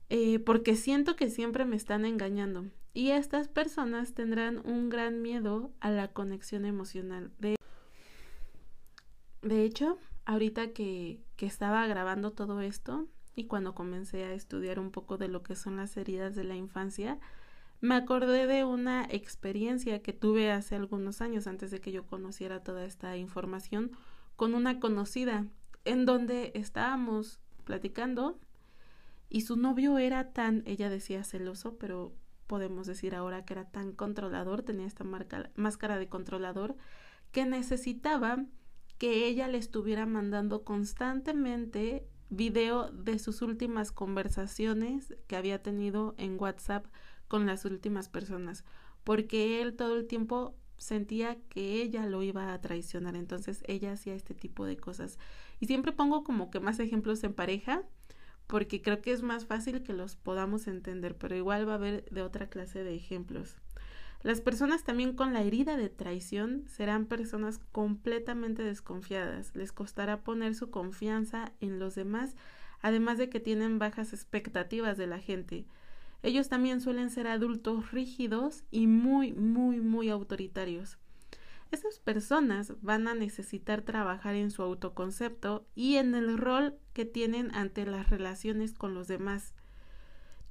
eh, porque siento que siempre me están engañando. Y estas personas tendrán un gran miedo a la conexión emocional. De, de hecho, ahorita que, que estaba grabando todo esto y cuando comencé a estudiar un poco de lo que son las heridas de la infancia, me acordé de una experiencia que tuve hace algunos años antes de que yo conociera toda esta información con una conocida en donde estábamos platicando y su novio era tan, ella decía celoso, pero podemos decir ahora que era tan controlador, tenía esta marca, máscara de controlador, que necesitaba que ella le estuviera mandando constantemente video de sus últimas conversaciones que había tenido en WhatsApp con las últimas personas, porque él todo el tiempo sentía que ella lo iba a traicionar, entonces ella hacía este tipo de cosas. Y siempre pongo como que más ejemplos en pareja, porque creo que es más fácil que los podamos entender, pero igual va a haber de otra clase de ejemplos. Las personas también con la herida de traición serán personas completamente desconfiadas, les costará poner su confianza en los demás, además de que tienen bajas expectativas de la gente. Ellos también suelen ser adultos rígidos y muy, muy, muy autoritarios. Esas personas van a necesitar trabajar en su autoconcepto y en el rol que tienen ante las relaciones con los demás.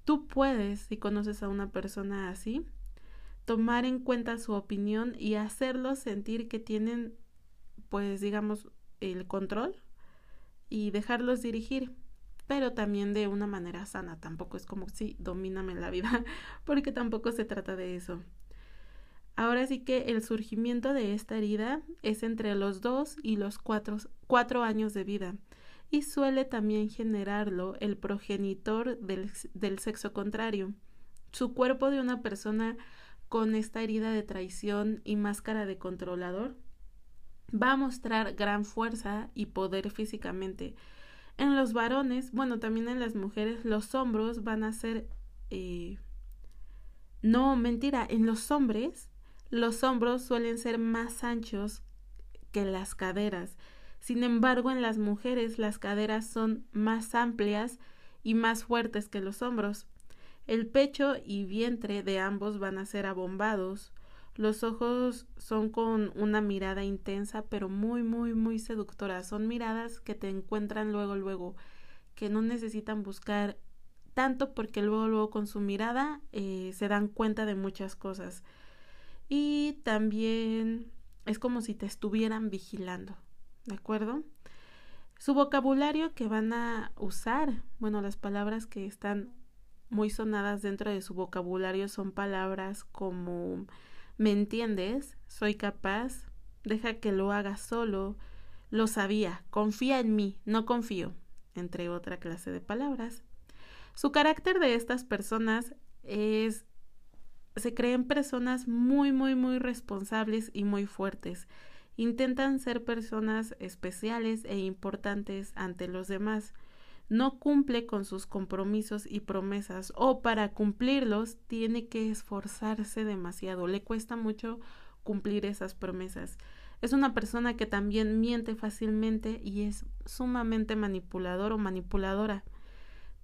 Tú puedes, si conoces a una persona así, tomar en cuenta su opinión y hacerlos sentir que tienen, pues digamos, el control y dejarlos dirigir, pero también de una manera sana. Tampoco es como, sí, domíname la vida, porque tampoco se trata de eso. Ahora sí que el surgimiento de esta herida es entre los dos y los cuatro, cuatro años de vida y suele también generarlo el progenitor del, del sexo contrario. Su cuerpo de una persona con esta herida de traición y máscara de controlador va a mostrar gran fuerza y poder físicamente. En los varones, bueno, también en las mujeres, los hombros van a ser... Eh, no, mentira, en los hombres los hombros suelen ser más anchos que las caderas. Sin embargo, en las mujeres las caderas son más amplias y más fuertes que los hombros. El pecho y vientre de ambos van a ser abombados. Los ojos son con una mirada intensa, pero muy, muy, muy seductora. Son miradas que te encuentran luego, luego, que no necesitan buscar tanto porque luego, luego con su mirada eh, se dan cuenta de muchas cosas. Y también es como si te estuvieran vigilando, ¿de acuerdo? Su vocabulario que van a usar, bueno, las palabras que están muy sonadas dentro de su vocabulario son palabras como ¿me entiendes? Soy capaz, deja que lo haga solo, lo sabía, confía en mí, no confío, entre otra clase de palabras. Su carácter de estas personas es se creen personas muy, muy, muy responsables y muy fuertes. Intentan ser personas especiales e importantes ante los demás. No cumple con sus compromisos y promesas o para cumplirlos tiene que esforzarse demasiado. Le cuesta mucho cumplir esas promesas. Es una persona que también miente fácilmente y es sumamente manipulador o manipuladora.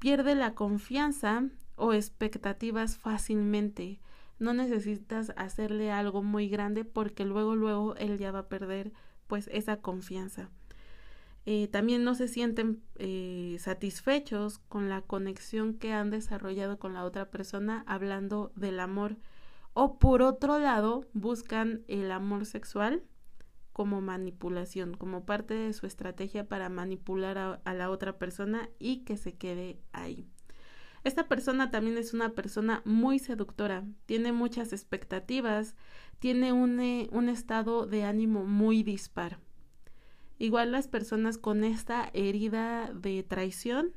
Pierde la confianza o expectativas fácilmente. No necesitas hacerle algo muy grande porque luego luego él ya va a perder pues esa confianza. Eh, también no se sienten eh, satisfechos con la conexión que han desarrollado con la otra persona hablando del amor o por otro lado buscan el amor sexual como manipulación, como parte de su estrategia para manipular a la otra persona y que se quede ahí. Esta persona también es una persona muy seductora, tiene muchas expectativas, tiene un, eh, un estado de ánimo muy dispar. Igual las personas con esta herida de traición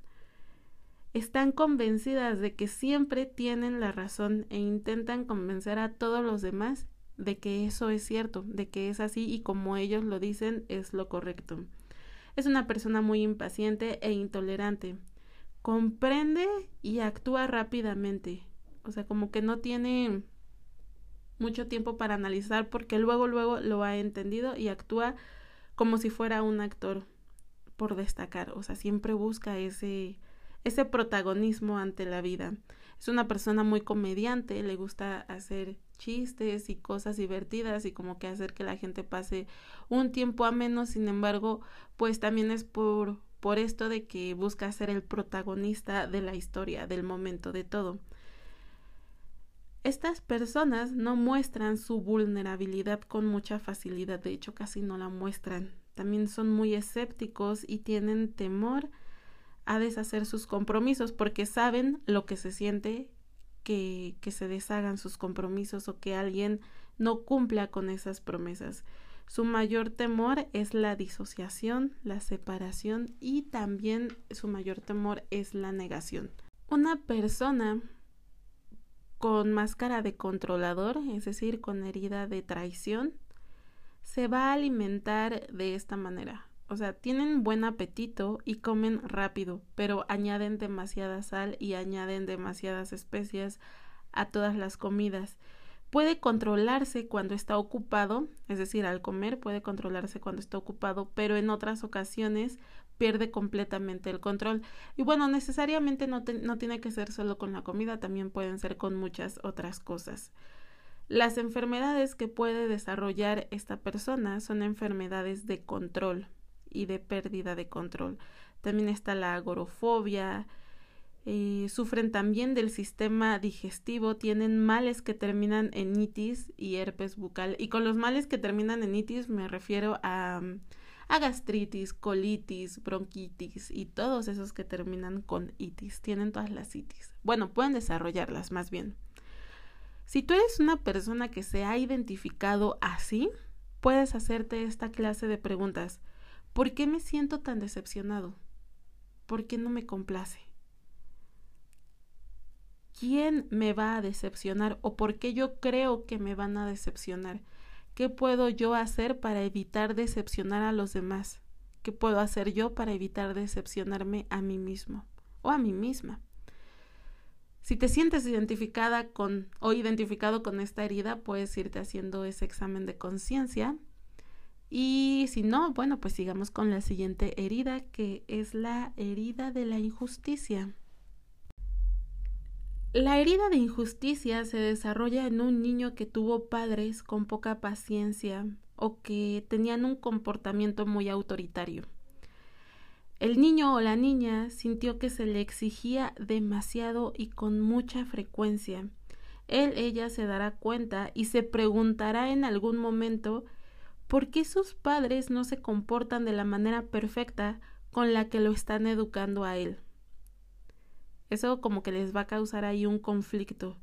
están convencidas de que siempre tienen la razón e intentan convencer a todos los demás de que eso es cierto, de que es así y como ellos lo dicen es lo correcto. Es una persona muy impaciente e intolerante comprende y actúa rápidamente. O sea, como que no tiene mucho tiempo para analizar porque luego, luego lo ha entendido y actúa como si fuera un actor por destacar. O sea, siempre busca ese, ese protagonismo ante la vida. Es una persona muy comediante, le gusta hacer chistes y cosas divertidas y como que hacer que la gente pase un tiempo a menos. Sin embargo, pues también es por por esto de que busca ser el protagonista de la historia, del momento, de todo. Estas personas no muestran su vulnerabilidad con mucha facilidad, de hecho casi no la muestran. También son muy escépticos y tienen temor a deshacer sus compromisos porque saben lo que se siente que, que se deshagan sus compromisos o que alguien no cumpla con esas promesas. Su mayor temor es la disociación, la separación y también su mayor temor es la negación. Una persona con máscara de controlador, es decir, con herida de traición, se va a alimentar de esta manera. O sea, tienen buen apetito y comen rápido, pero añaden demasiada sal y añaden demasiadas especias a todas las comidas puede controlarse cuando está ocupado, es decir, al comer puede controlarse cuando está ocupado, pero en otras ocasiones pierde completamente el control. Y bueno, necesariamente no, no tiene que ser solo con la comida, también pueden ser con muchas otras cosas. Las enfermedades que puede desarrollar esta persona son enfermedades de control y de pérdida de control. También está la agorofobia, eh, sufren también del sistema digestivo, tienen males que terminan en itis y herpes bucal. Y con los males que terminan en itis me refiero a, a gastritis, colitis, bronquitis y todos esos que terminan con itis. Tienen todas las itis. Bueno, pueden desarrollarlas más bien. Si tú eres una persona que se ha identificado así, puedes hacerte esta clase de preguntas. ¿Por qué me siento tan decepcionado? ¿Por qué no me complace? quién me va a decepcionar o por qué yo creo que me van a decepcionar. ¿Qué puedo yo hacer para evitar decepcionar a los demás? ¿Qué puedo hacer yo para evitar decepcionarme a mí mismo o a mí misma? Si te sientes identificada con o identificado con esta herida, puedes irte haciendo ese examen de conciencia Y si no, bueno, pues sigamos con la siguiente herida, que es la herida de la injusticia. La herida de injusticia se desarrolla en un niño que tuvo padres con poca paciencia o que tenían un comportamiento muy autoritario. El niño o la niña sintió que se le exigía demasiado y con mucha frecuencia. Él, ella se dará cuenta y se preguntará en algún momento por qué sus padres no se comportan de la manera perfecta con la que lo están educando a él. Eso como que les va a causar ahí un conflicto.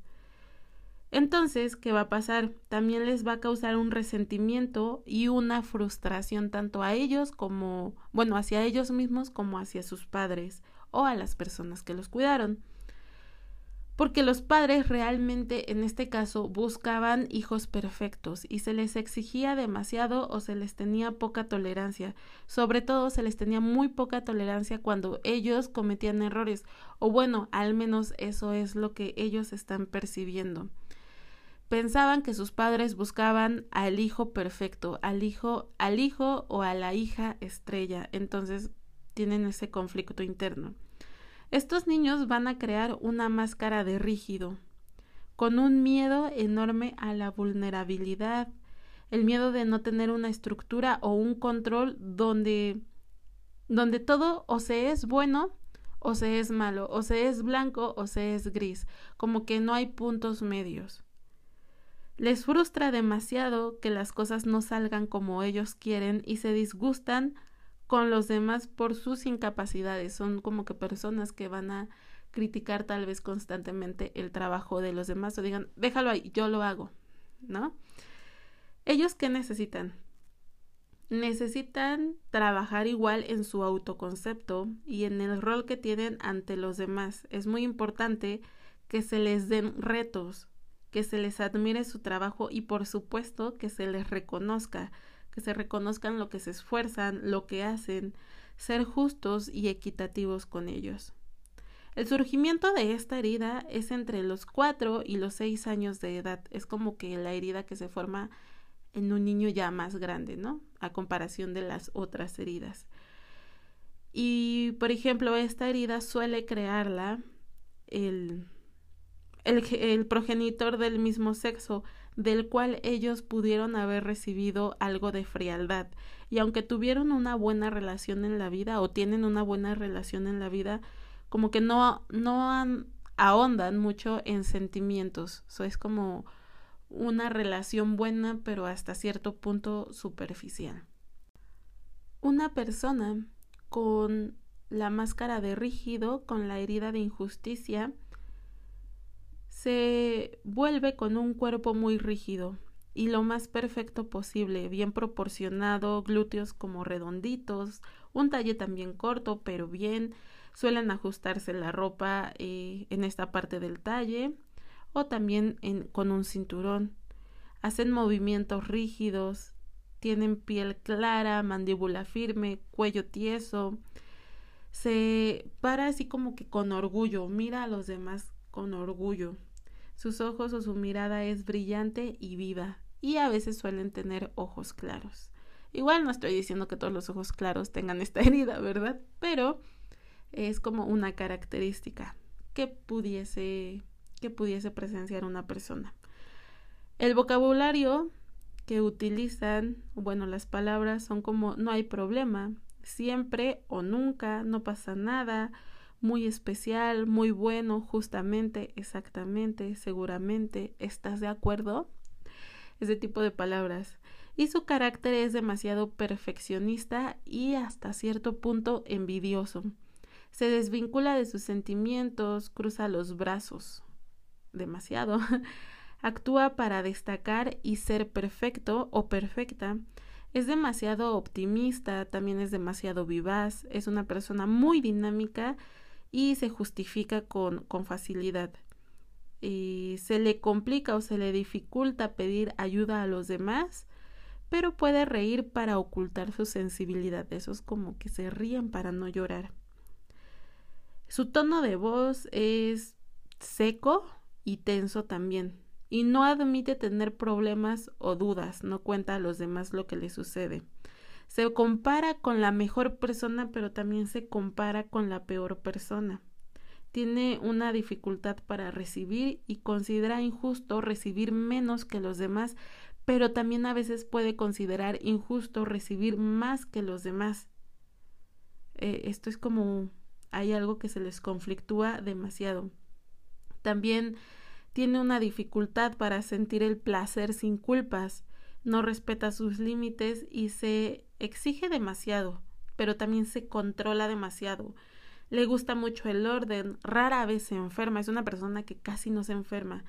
Entonces, ¿qué va a pasar? También les va a causar un resentimiento y una frustración tanto a ellos como, bueno, hacia ellos mismos como hacia sus padres o a las personas que los cuidaron porque los padres realmente en este caso buscaban hijos perfectos y se les exigía demasiado o se les tenía poca tolerancia. Sobre todo se les tenía muy poca tolerancia cuando ellos cometían errores o bueno, al menos eso es lo que ellos están percibiendo. Pensaban que sus padres buscaban al hijo perfecto, al hijo, al hijo o a la hija estrella. Entonces tienen ese conflicto interno. Estos niños van a crear una máscara de rígido, con un miedo enorme a la vulnerabilidad, el miedo de no tener una estructura o un control donde donde todo o se es bueno o se es malo, o se es blanco o se es gris, como que no hay puntos medios. Les frustra demasiado que las cosas no salgan como ellos quieren y se disgustan con los demás por sus incapacidades. Son como que personas que van a criticar tal vez constantemente el trabajo de los demás o digan, déjalo ahí, yo lo hago, ¿no? Ellos qué necesitan? Necesitan trabajar igual en su autoconcepto y en el rol que tienen ante los demás. Es muy importante que se les den retos, que se les admire su trabajo y por supuesto que se les reconozca que se reconozcan lo que se esfuerzan, lo que hacen, ser justos y equitativos con ellos. El surgimiento de esta herida es entre los cuatro y los seis años de edad. Es como que la herida que se forma en un niño ya más grande, ¿no? A comparación de las otras heridas. Y, por ejemplo, esta herida suele crearla el, el, el progenitor del mismo sexo del cual ellos pudieron haber recibido algo de frialdad. Y aunque tuvieron una buena relación en la vida o tienen una buena relación en la vida, como que no, no ahondan mucho en sentimientos. Eso es como una relación buena, pero hasta cierto punto superficial. Una persona con la máscara de rígido, con la herida de injusticia, se vuelve con un cuerpo muy rígido y lo más perfecto posible, bien proporcionado, glúteos como redonditos, un talle también corto pero bien, suelen ajustarse la ropa eh, en esta parte del talle o también con un cinturón. Hacen movimientos rígidos, tienen piel clara, mandíbula firme, cuello tieso, se para así como que con orgullo, mira a los demás con orgullo. Sus ojos o su mirada es brillante y viva, y a veces suelen tener ojos claros. Igual no estoy diciendo que todos los ojos claros tengan esta herida, ¿verdad? Pero es como una característica que pudiese que pudiese presenciar una persona. El vocabulario que utilizan, bueno, las palabras son como no hay problema, siempre o nunca, no pasa nada, muy especial, muy bueno, justamente, exactamente, seguramente, ¿estás de acuerdo? Ese tipo de palabras. Y su carácter es demasiado perfeccionista y hasta cierto punto envidioso. Se desvincula de sus sentimientos, cruza los brazos. Demasiado. Actúa para destacar y ser perfecto o perfecta. Es demasiado optimista, también es demasiado vivaz, es una persona muy dinámica y se justifica con, con facilidad. Y se le complica o se le dificulta pedir ayuda a los demás, pero puede reír para ocultar su sensibilidad. Eso es como que se ríen para no llorar. Su tono de voz es seco y tenso también. y no admite tener problemas o dudas, no cuenta a los demás lo que le sucede. Se compara con la mejor persona, pero también se compara con la peor persona. Tiene una dificultad para recibir y considera injusto recibir menos que los demás, pero también a veces puede considerar injusto recibir más que los demás. Eh, esto es como hay algo que se les conflictúa demasiado. También tiene una dificultad para sentir el placer sin culpas, no respeta sus límites y se exige demasiado, pero también se controla demasiado. Le gusta mucho el orden, rara vez se enferma, es una persona que casi no se enferma.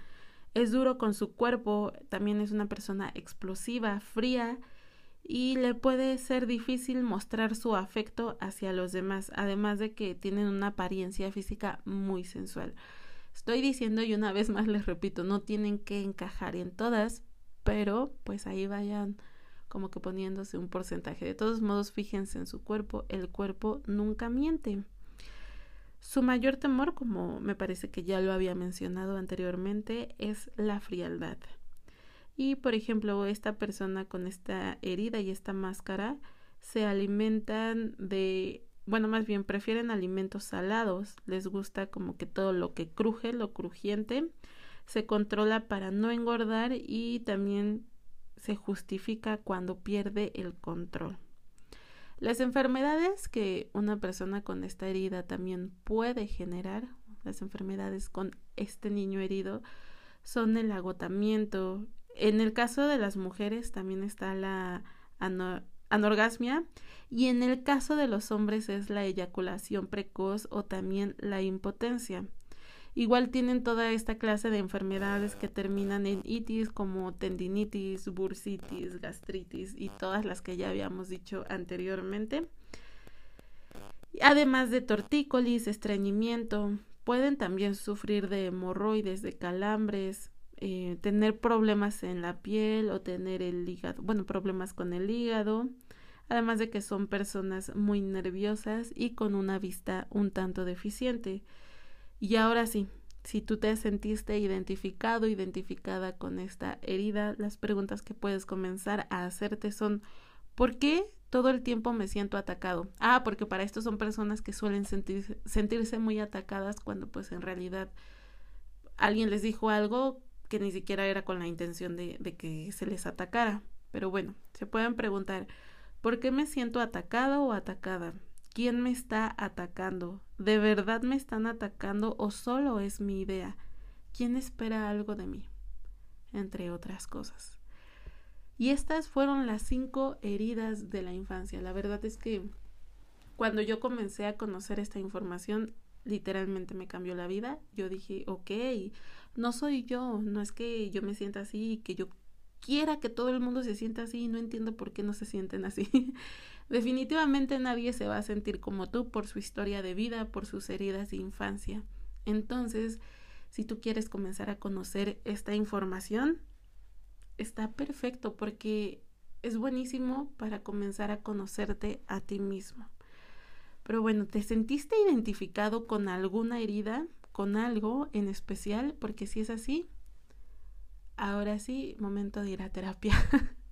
Es duro con su cuerpo, también es una persona explosiva, fría y le puede ser difícil mostrar su afecto hacia los demás, además de que tienen una apariencia física muy sensual. Estoy diciendo y una vez más les repito, no tienen que encajar en todas, pero pues ahí vayan como que poniéndose un porcentaje. De todos modos, fíjense en su cuerpo, el cuerpo nunca miente. Su mayor temor, como me parece que ya lo había mencionado anteriormente, es la frialdad. Y por ejemplo, esta persona con esta herida y esta máscara se alimentan de, bueno, más bien prefieren alimentos salados, les gusta como que todo lo que cruje, lo crujiente, se controla para no engordar y también se justifica cuando pierde el control. Las enfermedades que una persona con esta herida también puede generar, las enfermedades con este niño herido, son el agotamiento, en el caso de las mujeres también está la anorgasmia y en el caso de los hombres es la eyaculación precoz o también la impotencia. Igual tienen toda esta clase de enfermedades que terminan en itis como tendinitis, bursitis, gastritis y todas las que ya habíamos dicho anteriormente. Además de tortícolis, estreñimiento, pueden también sufrir de hemorroides, de calambres, eh, tener problemas en la piel o tener el hígado, bueno, problemas con el hígado, además de que son personas muy nerviosas y con una vista un tanto deficiente. Y ahora sí, si tú te sentiste identificado, identificada con esta herida, las preguntas que puedes comenzar a hacerte son ¿por qué todo el tiempo me siento atacado? Ah, porque para esto son personas que suelen sentirse, sentirse muy atacadas cuando pues en realidad alguien les dijo algo que ni siquiera era con la intención de, de que se les atacara. Pero bueno, se pueden preguntar, ¿por qué me siento atacado o atacada? ¿Quién me está atacando? ¿De verdad me están atacando o solo es mi idea? ¿Quién espera algo de mí? Entre otras cosas. Y estas fueron las cinco heridas de la infancia. La verdad es que cuando yo comencé a conocer esta información, literalmente me cambió la vida. Yo dije, ok, no soy yo, no es que yo me sienta así, que yo quiera que todo el mundo se sienta así no entiendo por qué no se sienten así. Definitivamente nadie se va a sentir como tú por su historia de vida, por sus heridas de infancia. Entonces, si tú quieres comenzar a conocer esta información, está perfecto porque es buenísimo para comenzar a conocerte a ti mismo. Pero bueno, ¿te sentiste identificado con alguna herida? con algo en especial, porque si es así, ahora sí, momento de ir a terapia.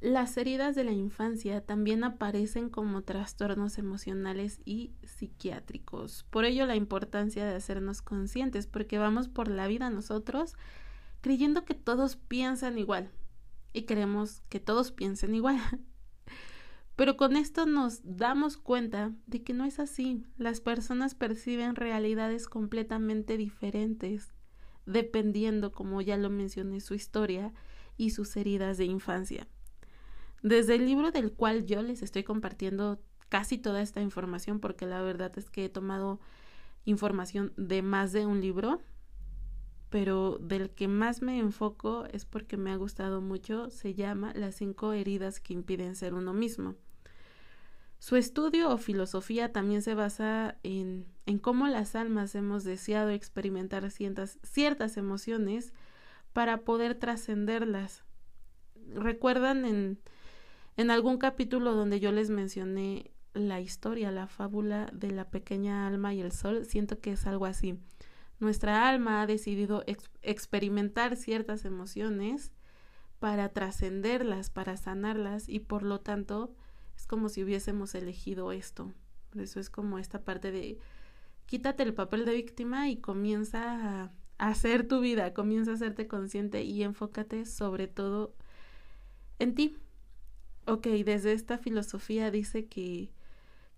Las heridas de la infancia también aparecen como trastornos emocionales y psiquiátricos. Por ello la importancia de hacernos conscientes, porque vamos por la vida nosotros creyendo que todos piensan igual y queremos que todos piensen igual. Pero con esto nos damos cuenta de que no es así. Las personas perciben realidades completamente diferentes, dependiendo, como ya lo mencioné, su historia y sus heridas de infancia. Desde el libro del cual yo les estoy compartiendo casi toda esta información, porque la verdad es que he tomado información de más de un libro, pero del que más me enfoco es porque me ha gustado mucho, se llama Las cinco heridas que impiden ser uno mismo. Su estudio o filosofía también se basa en, en cómo las almas hemos deseado experimentar ciertas, ciertas emociones para poder trascenderlas. ¿Recuerdan en, en algún capítulo donde yo les mencioné la historia, la fábula de la pequeña alma y el sol? Siento que es algo así. Nuestra alma ha decidido experimentar ciertas emociones para trascenderlas, para sanarlas y por lo tanto es como si hubiésemos elegido esto. Por eso es como esta parte de quítate el papel de víctima y comienza a, hacer tu vida, comienza a hacerte consciente y enfócate sobre todo en ti. Ok, desde esta filosofía dice que,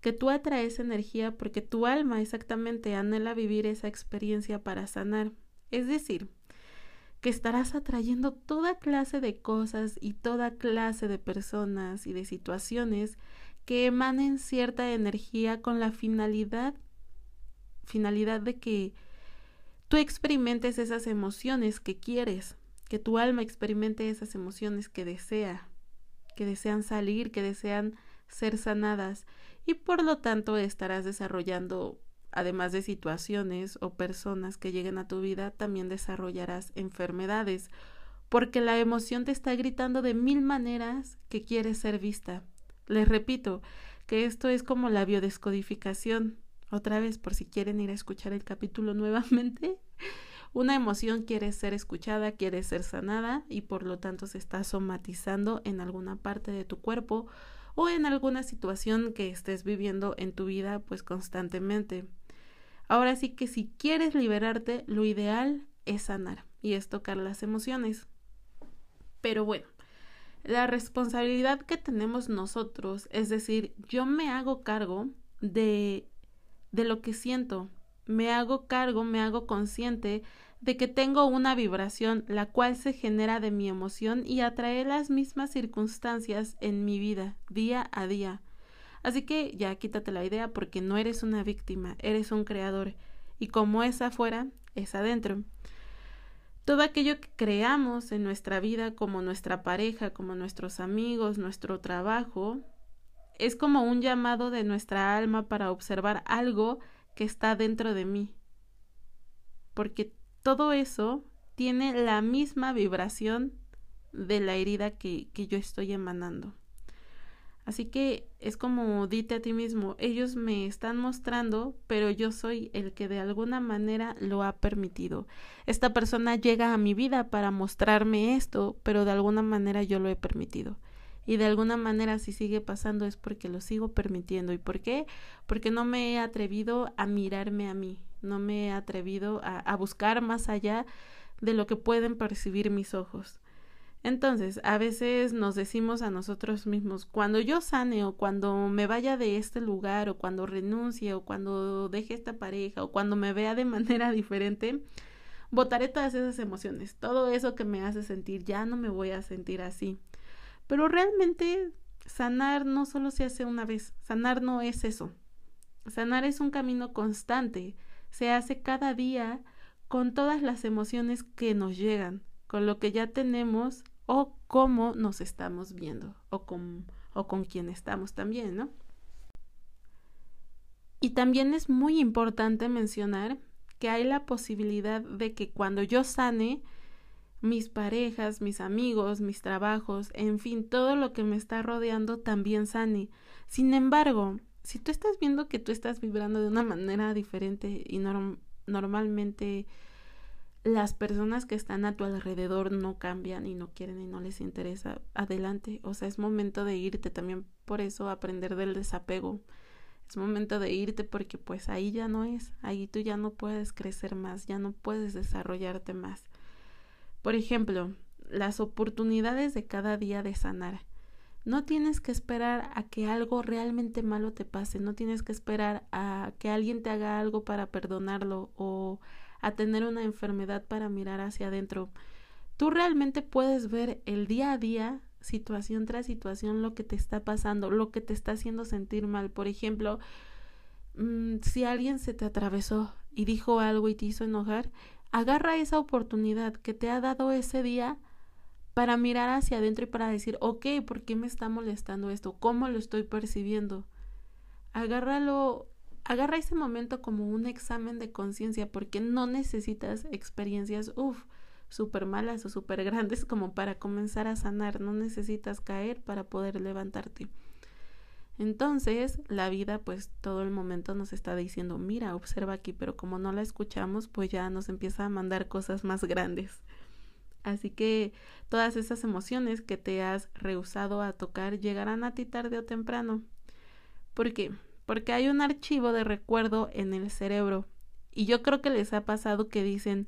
que tú atraes energía porque tu alma exactamente anhela vivir esa experiencia para sanar. Es decir, que estarás atrayendo toda clase de cosas y toda clase de personas y de situaciones que emanen cierta energía con la finalidad finalidad de que tú experimentes esas emociones que quieres, que tu alma experimente esas emociones que desea, que desean salir, que desean ser sanadas y por lo tanto estarás desarrollando además de situaciones o personas que lleguen a tu vida, también desarrollarás enfermedades, porque la emoción te está gritando de mil maneras que quieres ser vista. Les repito que esto es como la biodescodificación. Otra vez, por si quieren ir a escuchar el capítulo nuevamente, una emoción quiere ser escuchada, quiere ser sanada y por lo tanto se está somatizando en alguna parte de tu cuerpo o en alguna situación que estés viviendo en tu vida pues constantemente. Ahora sí que si quieres liberarte, lo ideal es sanar y es tocar las emociones. Pero bueno, la responsabilidad que tenemos nosotros, es decir, yo me hago cargo de de lo que siento, me hago cargo, me hago consciente de que tengo una vibración la cual se genera de mi emoción y atrae las mismas circunstancias en mi vida día a día. Así que ya quítate la idea porque no eres una víctima, eres un creador y como es afuera, es adentro. Todo aquello que creamos en nuestra vida, como nuestra pareja, como nuestros amigos, nuestro trabajo, es como un llamado de nuestra alma para observar algo que está dentro de mí. Porque todo eso tiene la misma vibración de la herida que, que yo estoy emanando. Así que es como dite a ti mismo, ellos me están mostrando, pero yo soy el que de alguna manera lo ha permitido. Esta persona llega a mi vida para mostrarme esto, pero de alguna manera yo lo he permitido y de alguna manera si sigue pasando es porque lo sigo permitiendo. ¿Y por qué? Porque no me he atrevido a mirarme a mí, no me he atrevido a, buscar más allá de lo que pueden percibir mis ojos. Entonces, a veces nos decimos a nosotros mismos, cuando yo sane o cuando me vaya de este lugar o cuando renuncie o cuando deje esta pareja o cuando me vea de manera diferente, botaré todas esas emociones, todo eso que me hace sentir, ya no me voy a sentir así. Pero realmente sanar no solo se hace una vez, sanar no es eso. Sanar es un camino constante, se hace cada día con todas las emociones que nos llegan, con lo que ya tenemos o cómo nos estamos viendo o con, o con quién estamos también, ¿no? Y también es muy importante mencionar que hay la posibilidad de que cuando yo sane, mis parejas, mis amigos, mis trabajos, en fin, todo lo que me está rodeando también sane. Sin embargo, si tú estás viendo que tú estás vibrando de una manera diferente y normalmente las personas que están a tu alrededor no cambian y no quieren y no les interesa, adelante. O sea, es momento de irte también por eso aprender del desapego. Es momento de irte porque pues ahí ya no es, ahí tú ya no puedes crecer más, ya no puedes desarrollarte más. Por ejemplo, las oportunidades de cada día de sanar. No tienes que esperar a que algo realmente malo te pase, no tienes que esperar a que alguien te haga algo para perdonarlo o a tener una enfermedad para mirar hacia adentro. Tú realmente puedes ver el día a día, situación tras situación, lo que te está pasando, lo que te está haciendo sentir mal. Por ejemplo, mm, si alguien se te atravesó y dijo algo y te hizo enojar, agarra esa oportunidad que te ha dado ese día para mirar hacia adentro y para decir, ok, ¿por qué me está molestando esto? ¿Cómo lo estoy percibiendo? Agárralo, agarra ese momento como un examen de conciencia porque no necesitas experiencias, uff, súper malas o súper grandes como para comenzar a sanar, no necesitas caer para poder levantarte. Entonces, la vida pues todo el momento nos está diciendo, mira, observa aquí, pero como no la escuchamos, pues ya nos empieza a mandar cosas más grandes. Así que todas esas emociones que te has rehusado a tocar llegarán a ti tarde o temprano. ¿Por qué? Porque hay un archivo de recuerdo en el cerebro. Y yo creo que les ha pasado que dicen,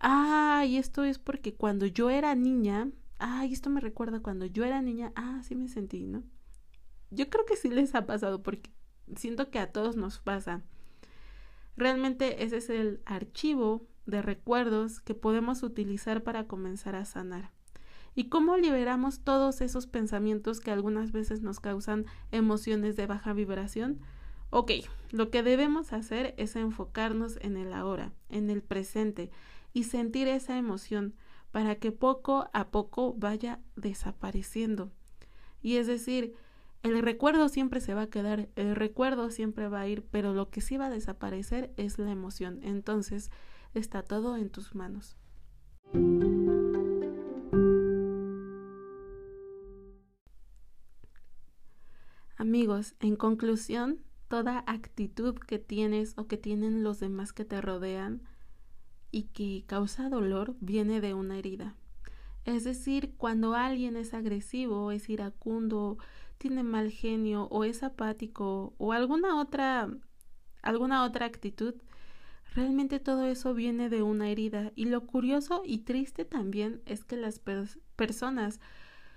ah, y esto es porque cuando yo era niña, ah, esto me recuerda cuando yo era niña, ah, sí me sentí, ¿no? Yo creo que sí les ha pasado porque siento que a todos nos pasa. Realmente ese es el archivo de recuerdos que podemos utilizar para comenzar a sanar. ¿Y cómo liberamos todos esos pensamientos que algunas veces nos causan emociones de baja vibración? Ok, lo que debemos hacer es enfocarnos en el ahora, en el presente, y sentir esa emoción para que poco a poco vaya desapareciendo. Y es decir, el recuerdo siempre se va a quedar, el recuerdo siempre va a ir, pero lo que sí va a desaparecer es la emoción. Entonces, está todo en tus manos. Amigos, en conclusión, toda actitud que tienes o que tienen los demás que te rodean y que causa dolor viene de una herida. Es decir, cuando alguien es agresivo, es iracundo, tiene mal genio o es apático o alguna otra alguna otra actitud, realmente todo eso viene de una herida y lo curioso y triste también es que las personas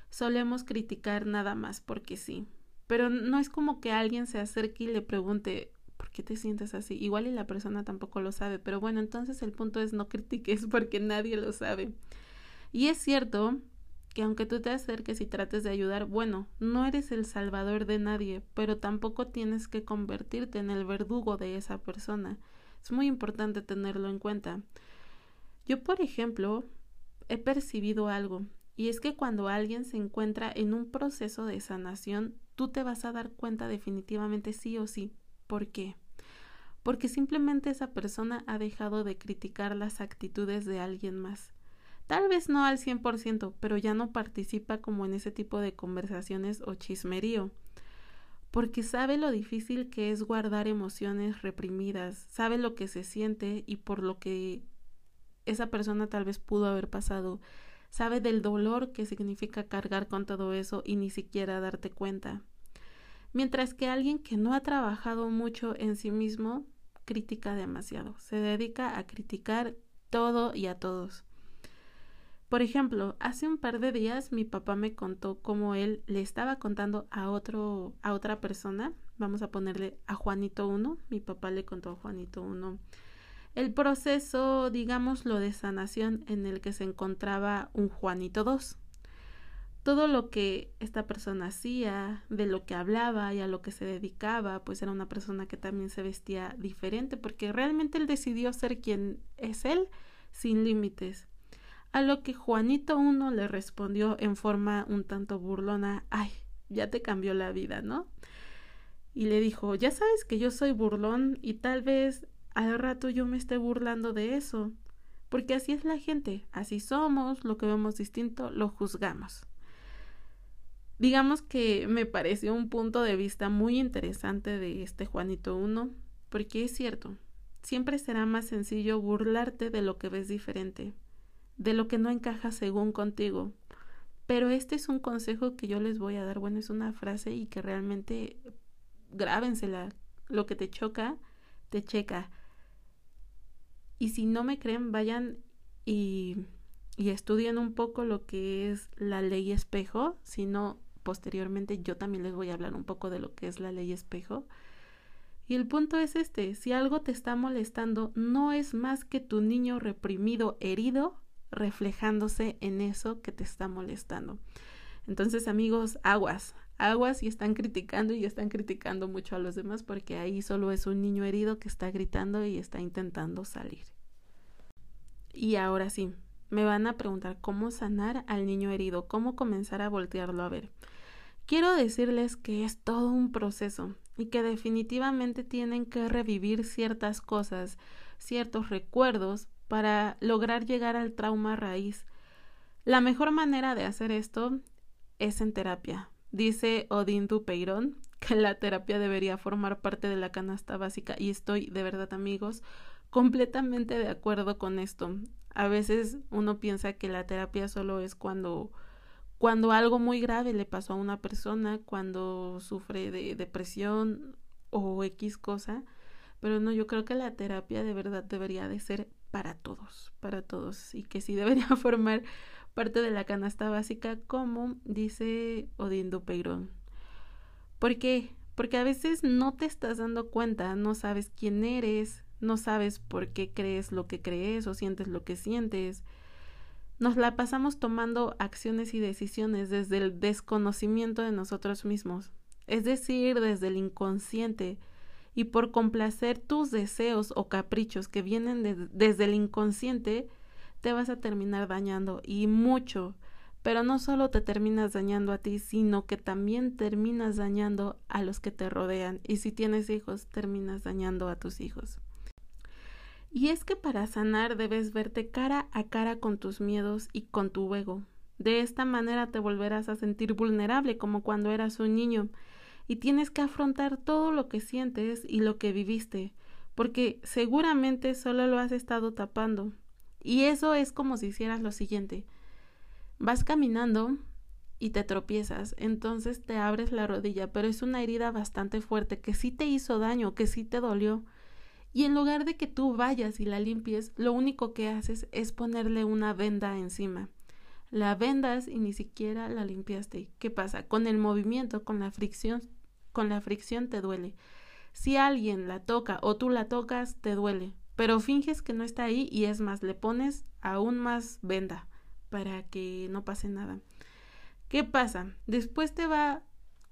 solemos criticar nada más porque sí, pero no es como que alguien se acerque y le pregunte ¿por qué te sientes así? Igual y la persona tampoco lo sabe, pero bueno, entonces el punto es no critiques porque nadie lo sabe. Y es cierto que aunque tú te acerques y trates de ayudar, bueno, no eres el salvador de nadie, pero tampoco tienes que convertirte en el verdugo de esa persona. Es muy importante tenerlo en cuenta. Yo, por ejemplo, he percibido algo, y es que cuando alguien se encuentra en un proceso de sanación, tú te vas a dar cuenta definitivamente sí o sí. ¿Por qué? Porque simplemente esa persona ha dejado de criticar las actitudes de alguien más. Tal vez no al 100%, pero ya no participa como en ese tipo de conversaciones o chismerío. Porque sabe lo difícil que es guardar emociones reprimidas, sabe lo que se siente y por lo que esa persona tal vez pudo haber pasado, sabe del dolor que significa cargar con todo eso y ni siquiera darte cuenta. Mientras que alguien que no ha trabajado mucho en sí mismo critica demasiado, se dedica a criticar todo y a todos. Por ejemplo, hace un par de días mi papá me contó cómo él le estaba contando a otro a otra persona, vamos a ponerle a Juanito 1, mi papá le contó a Juanito 1 el proceso, digamos, lo de sanación en el que se encontraba un Juanito 2. Todo lo que esta persona hacía, de lo que hablaba y a lo que se dedicaba, pues era una persona que también se vestía diferente, porque realmente él decidió ser quien es él, sin límites. A lo que Juanito uno le respondió en forma un tanto burlona, ay, ya te cambió la vida, ¿no? Y le dijo, ya sabes que yo soy burlón y tal vez al rato yo me esté burlando de eso, porque así es la gente, así somos, lo que vemos distinto lo juzgamos. Digamos que me pareció un punto de vista muy interesante de este Juanito uno, porque es cierto, siempre será más sencillo burlarte de lo que ves diferente, de lo que no encaja según contigo. Pero este es un consejo que yo les voy a dar. Bueno, es una frase y que realmente grábensela. Lo que te choca, te checa. Y si no me creen, vayan y, y estudien un poco lo que es la ley espejo. Si no, posteriormente yo también les voy a hablar un poco de lo que es la ley espejo. Y el punto es este, si algo te está molestando, no es más que tu niño reprimido, herido, reflejándose en eso que te está molestando. Entonces, amigos, aguas, aguas y están criticando y están criticando mucho a los demás porque ahí solo es un niño herido que está gritando y está intentando salir. Y ahora sí, me van a preguntar cómo sanar al niño herido, cómo comenzar a voltearlo a ver. Quiero decirles que es todo un proceso y que definitivamente tienen que revivir ciertas cosas, ciertos recuerdos para lograr llegar al trauma raíz. La mejor manera de hacer esto es en terapia. Dice Odín Dupeirón que la terapia debería formar parte de la canasta básica y estoy de verdad amigos completamente de acuerdo con esto. A veces uno piensa que la terapia solo es cuando cuando algo muy grave le pasó a una persona, cuando sufre de depresión o X cosa, pero no, yo creo que la terapia de verdad debería de ser para todos, para todos, y que sí debería formar parte de la canasta básica, como dice Odín Dupeirón. ¿Por qué? Porque a veces no te estás dando cuenta, no sabes quién eres, no sabes por qué crees lo que crees o sientes lo que sientes. Nos la pasamos tomando acciones y decisiones desde el desconocimiento de nosotros mismos, es decir, desde el inconsciente, y por complacer tus deseos o caprichos que vienen desde el inconsciente, te vas a terminar dañando y mucho. Pero no solo te terminas dañando a ti, sino que también terminas dañando a los que te rodean. Y si tienes hijos, terminas dañando a tus hijos. Y es que para sanar debes verte cara a cara con tus miedos y con tu ego. De esta manera te volverás a sentir vulnerable como cuando eras un niño y tienes que afrontar todo lo que sientes y lo que viviste, porque seguramente solo lo has estado tapando. Y eso es como si hicieras lo siguiente. Vas caminando y te tropiezas, entonces te abres la rodilla, pero es una herida bastante fuerte que sí te hizo daño, que sí te dolió. Y en lugar de que tú vayas y la limpies, lo único que haces es ponerle una venda encima. La vendas y ni siquiera la limpiaste. ¿Qué pasa? Con el movimiento, con la fricción, con la fricción te duele. Si alguien la toca o tú la tocas, te duele. Pero finges que no está ahí y es más, le pones aún más venda para que no pase nada. ¿Qué pasa? Después te va a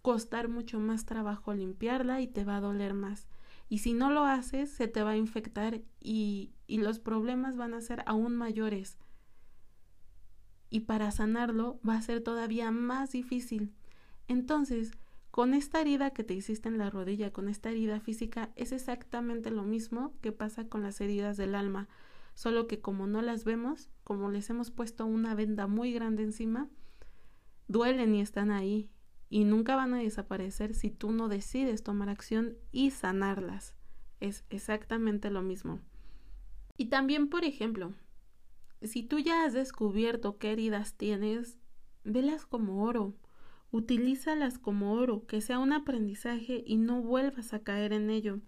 costar mucho más trabajo limpiarla y te va a doler más. Y si no lo haces, se te va a infectar y, y los problemas van a ser aún mayores y para sanarlo va a ser todavía más difícil. Entonces, con esta herida que te hiciste en la rodilla, con esta herida física, es exactamente lo mismo que pasa con las heridas del alma, solo que como no las vemos, como les hemos puesto una venda muy grande encima, duelen y están ahí y nunca van a desaparecer si tú no decides tomar acción y sanarlas. Es exactamente lo mismo. Y también, por ejemplo, si tú ya has descubierto qué heridas tienes, velas como oro, utilízalas como oro, que sea un aprendizaje y no vuelvas a caer en ello.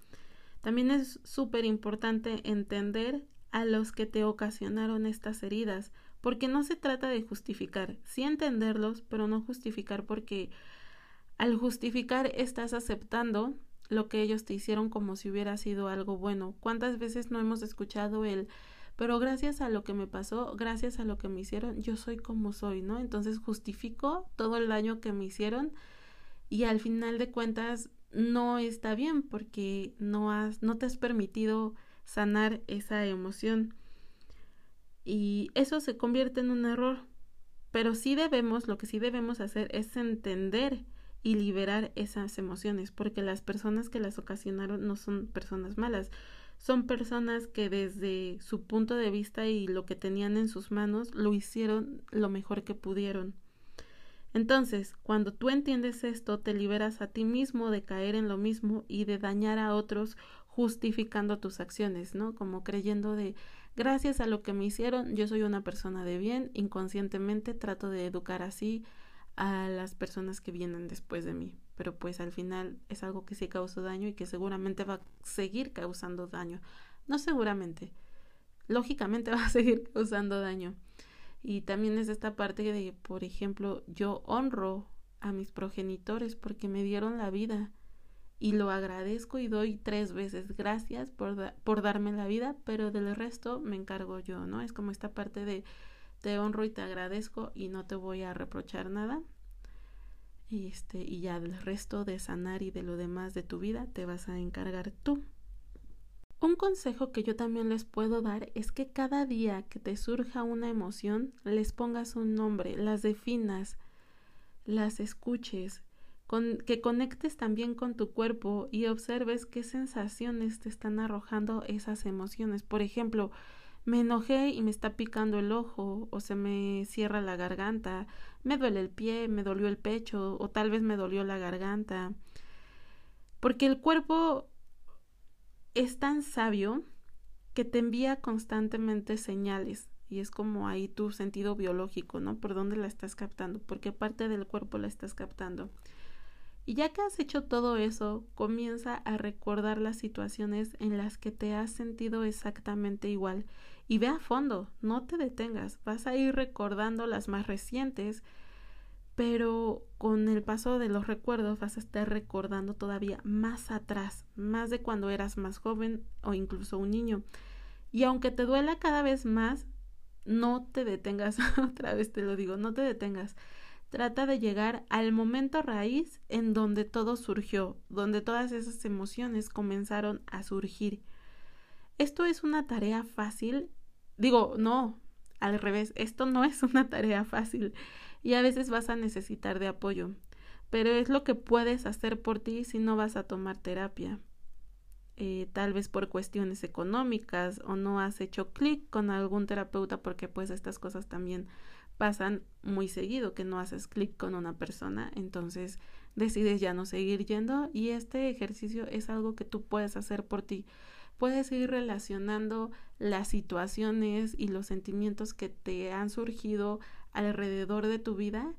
También es súper importante entender a los que te ocasionaron estas heridas, porque no se trata de justificar, sí entenderlos, pero no justificar porque al justificar estás aceptando lo que ellos te hicieron como si hubiera sido algo bueno. ¿Cuántas veces no hemos escuchado el pero gracias a lo que me pasó, gracias a lo que me hicieron, yo soy como soy, ¿no? Entonces justifico todo el daño que me hicieron y al final de cuentas no está bien porque no has no te has permitido sanar esa emoción. Y eso se convierte en un error. Pero sí debemos, lo que sí debemos hacer es entender y liberar esas emociones, porque las personas que las ocasionaron no son personas malas, son personas que desde su punto de vista y lo que tenían en sus manos lo hicieron lo mejor que pudieron. Entonces, cuando tú entiendes esto, te liberas a ti mismo de caer en lo mismo y de dañar a otros justificando tus acciones, ¿no? Como creyendo de gracias a lo que me hicieron, yo soy una persona de bien, inconscientemente trato de educar así a las personas que vienen después de mí pero pues al final es algo que sí causó daño y que seguramente va a seguir causando daño. No seguramente, lógicamente va a seguir causando daño. Y también es esta parte de, por ejemplo, yo honro a mis progenitores porque me dieron la vida y lo agradezco y doy tres veces gracias por, por darme la vida, pero del resto me encargo yo, ¿no? Es como esta parte de te honro y te agradezco y no te voy a reprochar nada y este y ya del resto de sanar y de lo demás de tu vida te vas a encargar tú. Un consejo que yo también les puedo dar es que cada día que te surja una emoción les pongas un nombre, las definas, las escuches, que conectes también con tu cuerpo y observes qué sensaciones te están arrojando esas emociones. Por ejemplo, me enojé y me está picando el ojo o se me cierra la garganta, me duele el pie, me dolió el pecho o tal vez me dolió la garganta. Porque el cuerpo es tan sabio que te envía constantemente señales y es como ahí tu sentido biológico, ¿no? Por dónde la estás captando, por qué parte del cuerpo la estás captando. Y ya que has hecho todo eso, comienza a recordar las situaciones en las que te has sentido exactamente igual y ve a fondo, no te detengas, vas a ir recordando las más recientes, pero con el paso de los recuerdos vas a estar recordando todavía más atrás, más de cuando eras más joven o incluso un niño. Y aunque te duela cada vez más, no te detengas, otra vez te lo digo, no te detengas. Trata de llegar al momento raíz en donde todo surgió, donde todas esas emociones comenzaron a surgir. Esto es una tarea fácil. Digo, no, al revés, esto no es una tarea fácil y a veces vas a necesitar de apoyo, pero es lo que puedes hacer por ti si no vas a tomar terapia. Eh, tal vez por cuestiones económicas o no has hecho clic con algún terapeuta porque pues estas cosas también pasan muy seguido que no haces clic con una persona entonces decides ya no seguir yendo y este ejercicio es algo que tú puedes hacer por ti puedes ir relacionando las situaciones y los sentimientos que te han surgido alrededor de tu vida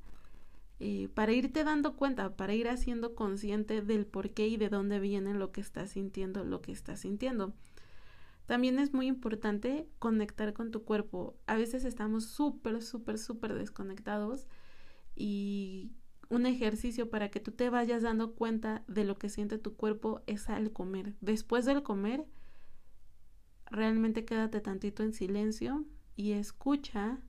eh, para irte dando cuenta, para ir haciendo consciente del por qué y de dónde viene lo que estás sintiendo, lo que estás sintiendo. También es muy importante conectar con tu cuerpo. A veces estamos súper, súper, súper desconectados y un ejercicio para que tú te vayas dando cuenta de lo que siente tu cuerpo es al comer. Después del comer, realmente quédate tantito en silencio y escucha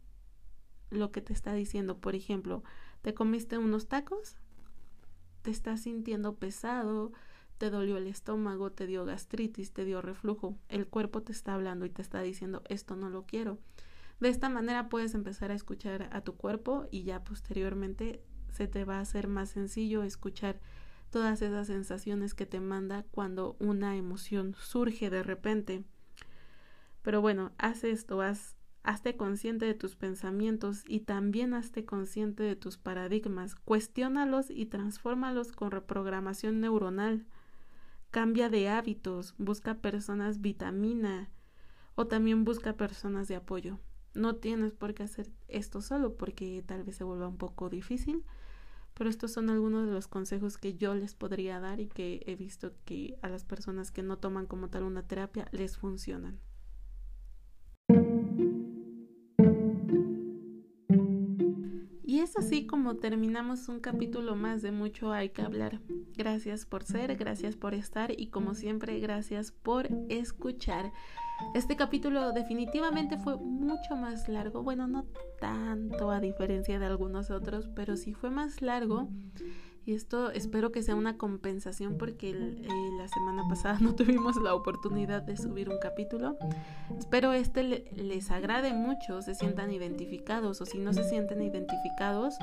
lo que te está diciendo. Por ejemplo, ¿Te comiste unos tacos? ¿Te estás sintiendo pesado? ¿Te dolió el estómago? ¿Te dio gastritis? ¿Te dio reflujo? El cuerpo te está hablando y te está diciendo esto no lo quiero. De esta manera puedes empezar a escuchar a tu cuerpo y ya posteriormente se te va a hacer más sencillo escuchar todas esas sensaciones que te manda cuando una emoción surge de repente. Pero bueno, haz esto, haz Hazte consciente de tus pensamientos y también hazte consciente de tus paradigmas. Cuestiónalos y transfórmalos con reprogramación neuronal. Cambia de hábitos, busca personas vitamina o también busca personas de apoyo. No tienes por qué hacer esto solo porque tal vez se vuelva un poco difícil, pero estos son algunos de los consejos que yo les podría dar y que he visto que a las personas que no toman como tal una terapia les funcionan. Es así como terminamos un capítulo más de Mucho hay que hablar. Gracias por ser, gracias por estar y como siempre gracias por escuchar. Este capítulo definitivamente fue mucho más largo, bueno, no tanto a diferencia de algunos otros, pero sí fue más largo y esto espero que sea una compensación porque eh, la semana pasada no tuvimos la oportunidad de subir un capítulo. Espero este les agrade mucho, se sientan identificados o si no se sienten identificados,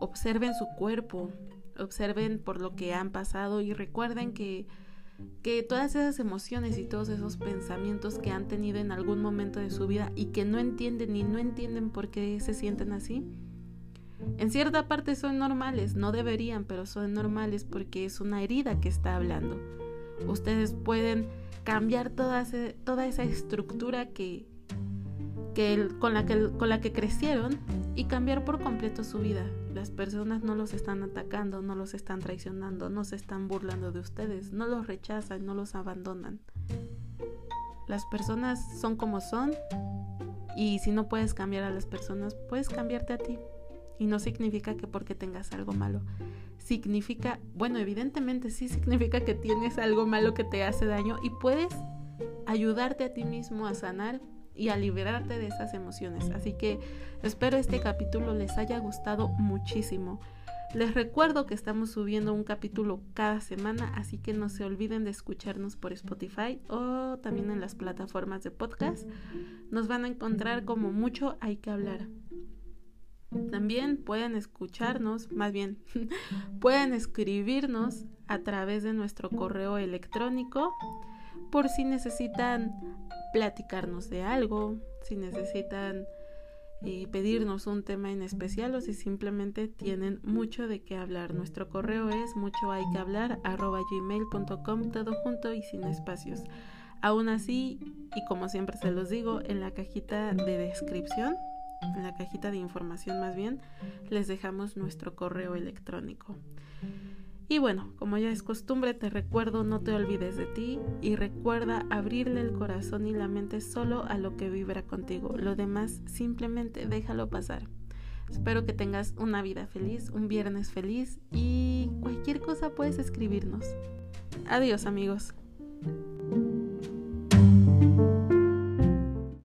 observen su cuerpo, observen por lo que han pasado y recuerden que que todas esas emociones y todos esos pensamientos que han tenido en algún momento de su vida y que no entienden y no entienden por qué se sienten así, en cierta parte son normales, no deberían, pero son normales porque es una herida que está hablando. Ustedes pueden cambiar toda, esa estructura que, con, la que, con la que crecieron y cambiar por completo su vida. Las personas no los están atacando, no los están traicionando, no se están burlando de ustedes, no los rechazan, no los abandonan. Las personas son como son y si no puedes cambiar a las personas, puedes cambiarte a ti. Y no significa que porque tengas algo malo. Significa, bueno, evidentemente sí significa que tienes algo malo que te hace daño y puedes ayudarte a ti mismo a sanar y a liberarte de esas emociones. Así que espero este capítulo les haya gustado muchísimo. Les recuerdo que estamos subiendo un capítulo cada semana, así que no se olviden de escucharnos por Spotify o también en las plataformas de podcast. Nos van a encontrar como mucho hay que hablar. También pueden escucharnos, más bien, pueden escribirnos a través de nuestro correo electrónico por si necesitan platicarnos de algo, si necesitan y pedirnos un tema en especial o si simplemente tienen mucho de qué hablar. Nuestro correo es mucho hay que hablar arroba gmail.com todo junto y sin espacios. Aún así, y como siempre se los digo, en la cajita de descripción, en la cajita de información más bien, les dejamos nuestro correo electrónico. Y bueno, como ya es costumbre, te recuerdo no te olvides de ti y recuerda abrirle el corazón y la mente solo a lo que vibra contigo. Lo demás simplemente déjalo pasar. Espero que tengas una vida feliz, un viernes feliz y cualquier cosa puedes escribirnos. Adiós amigos.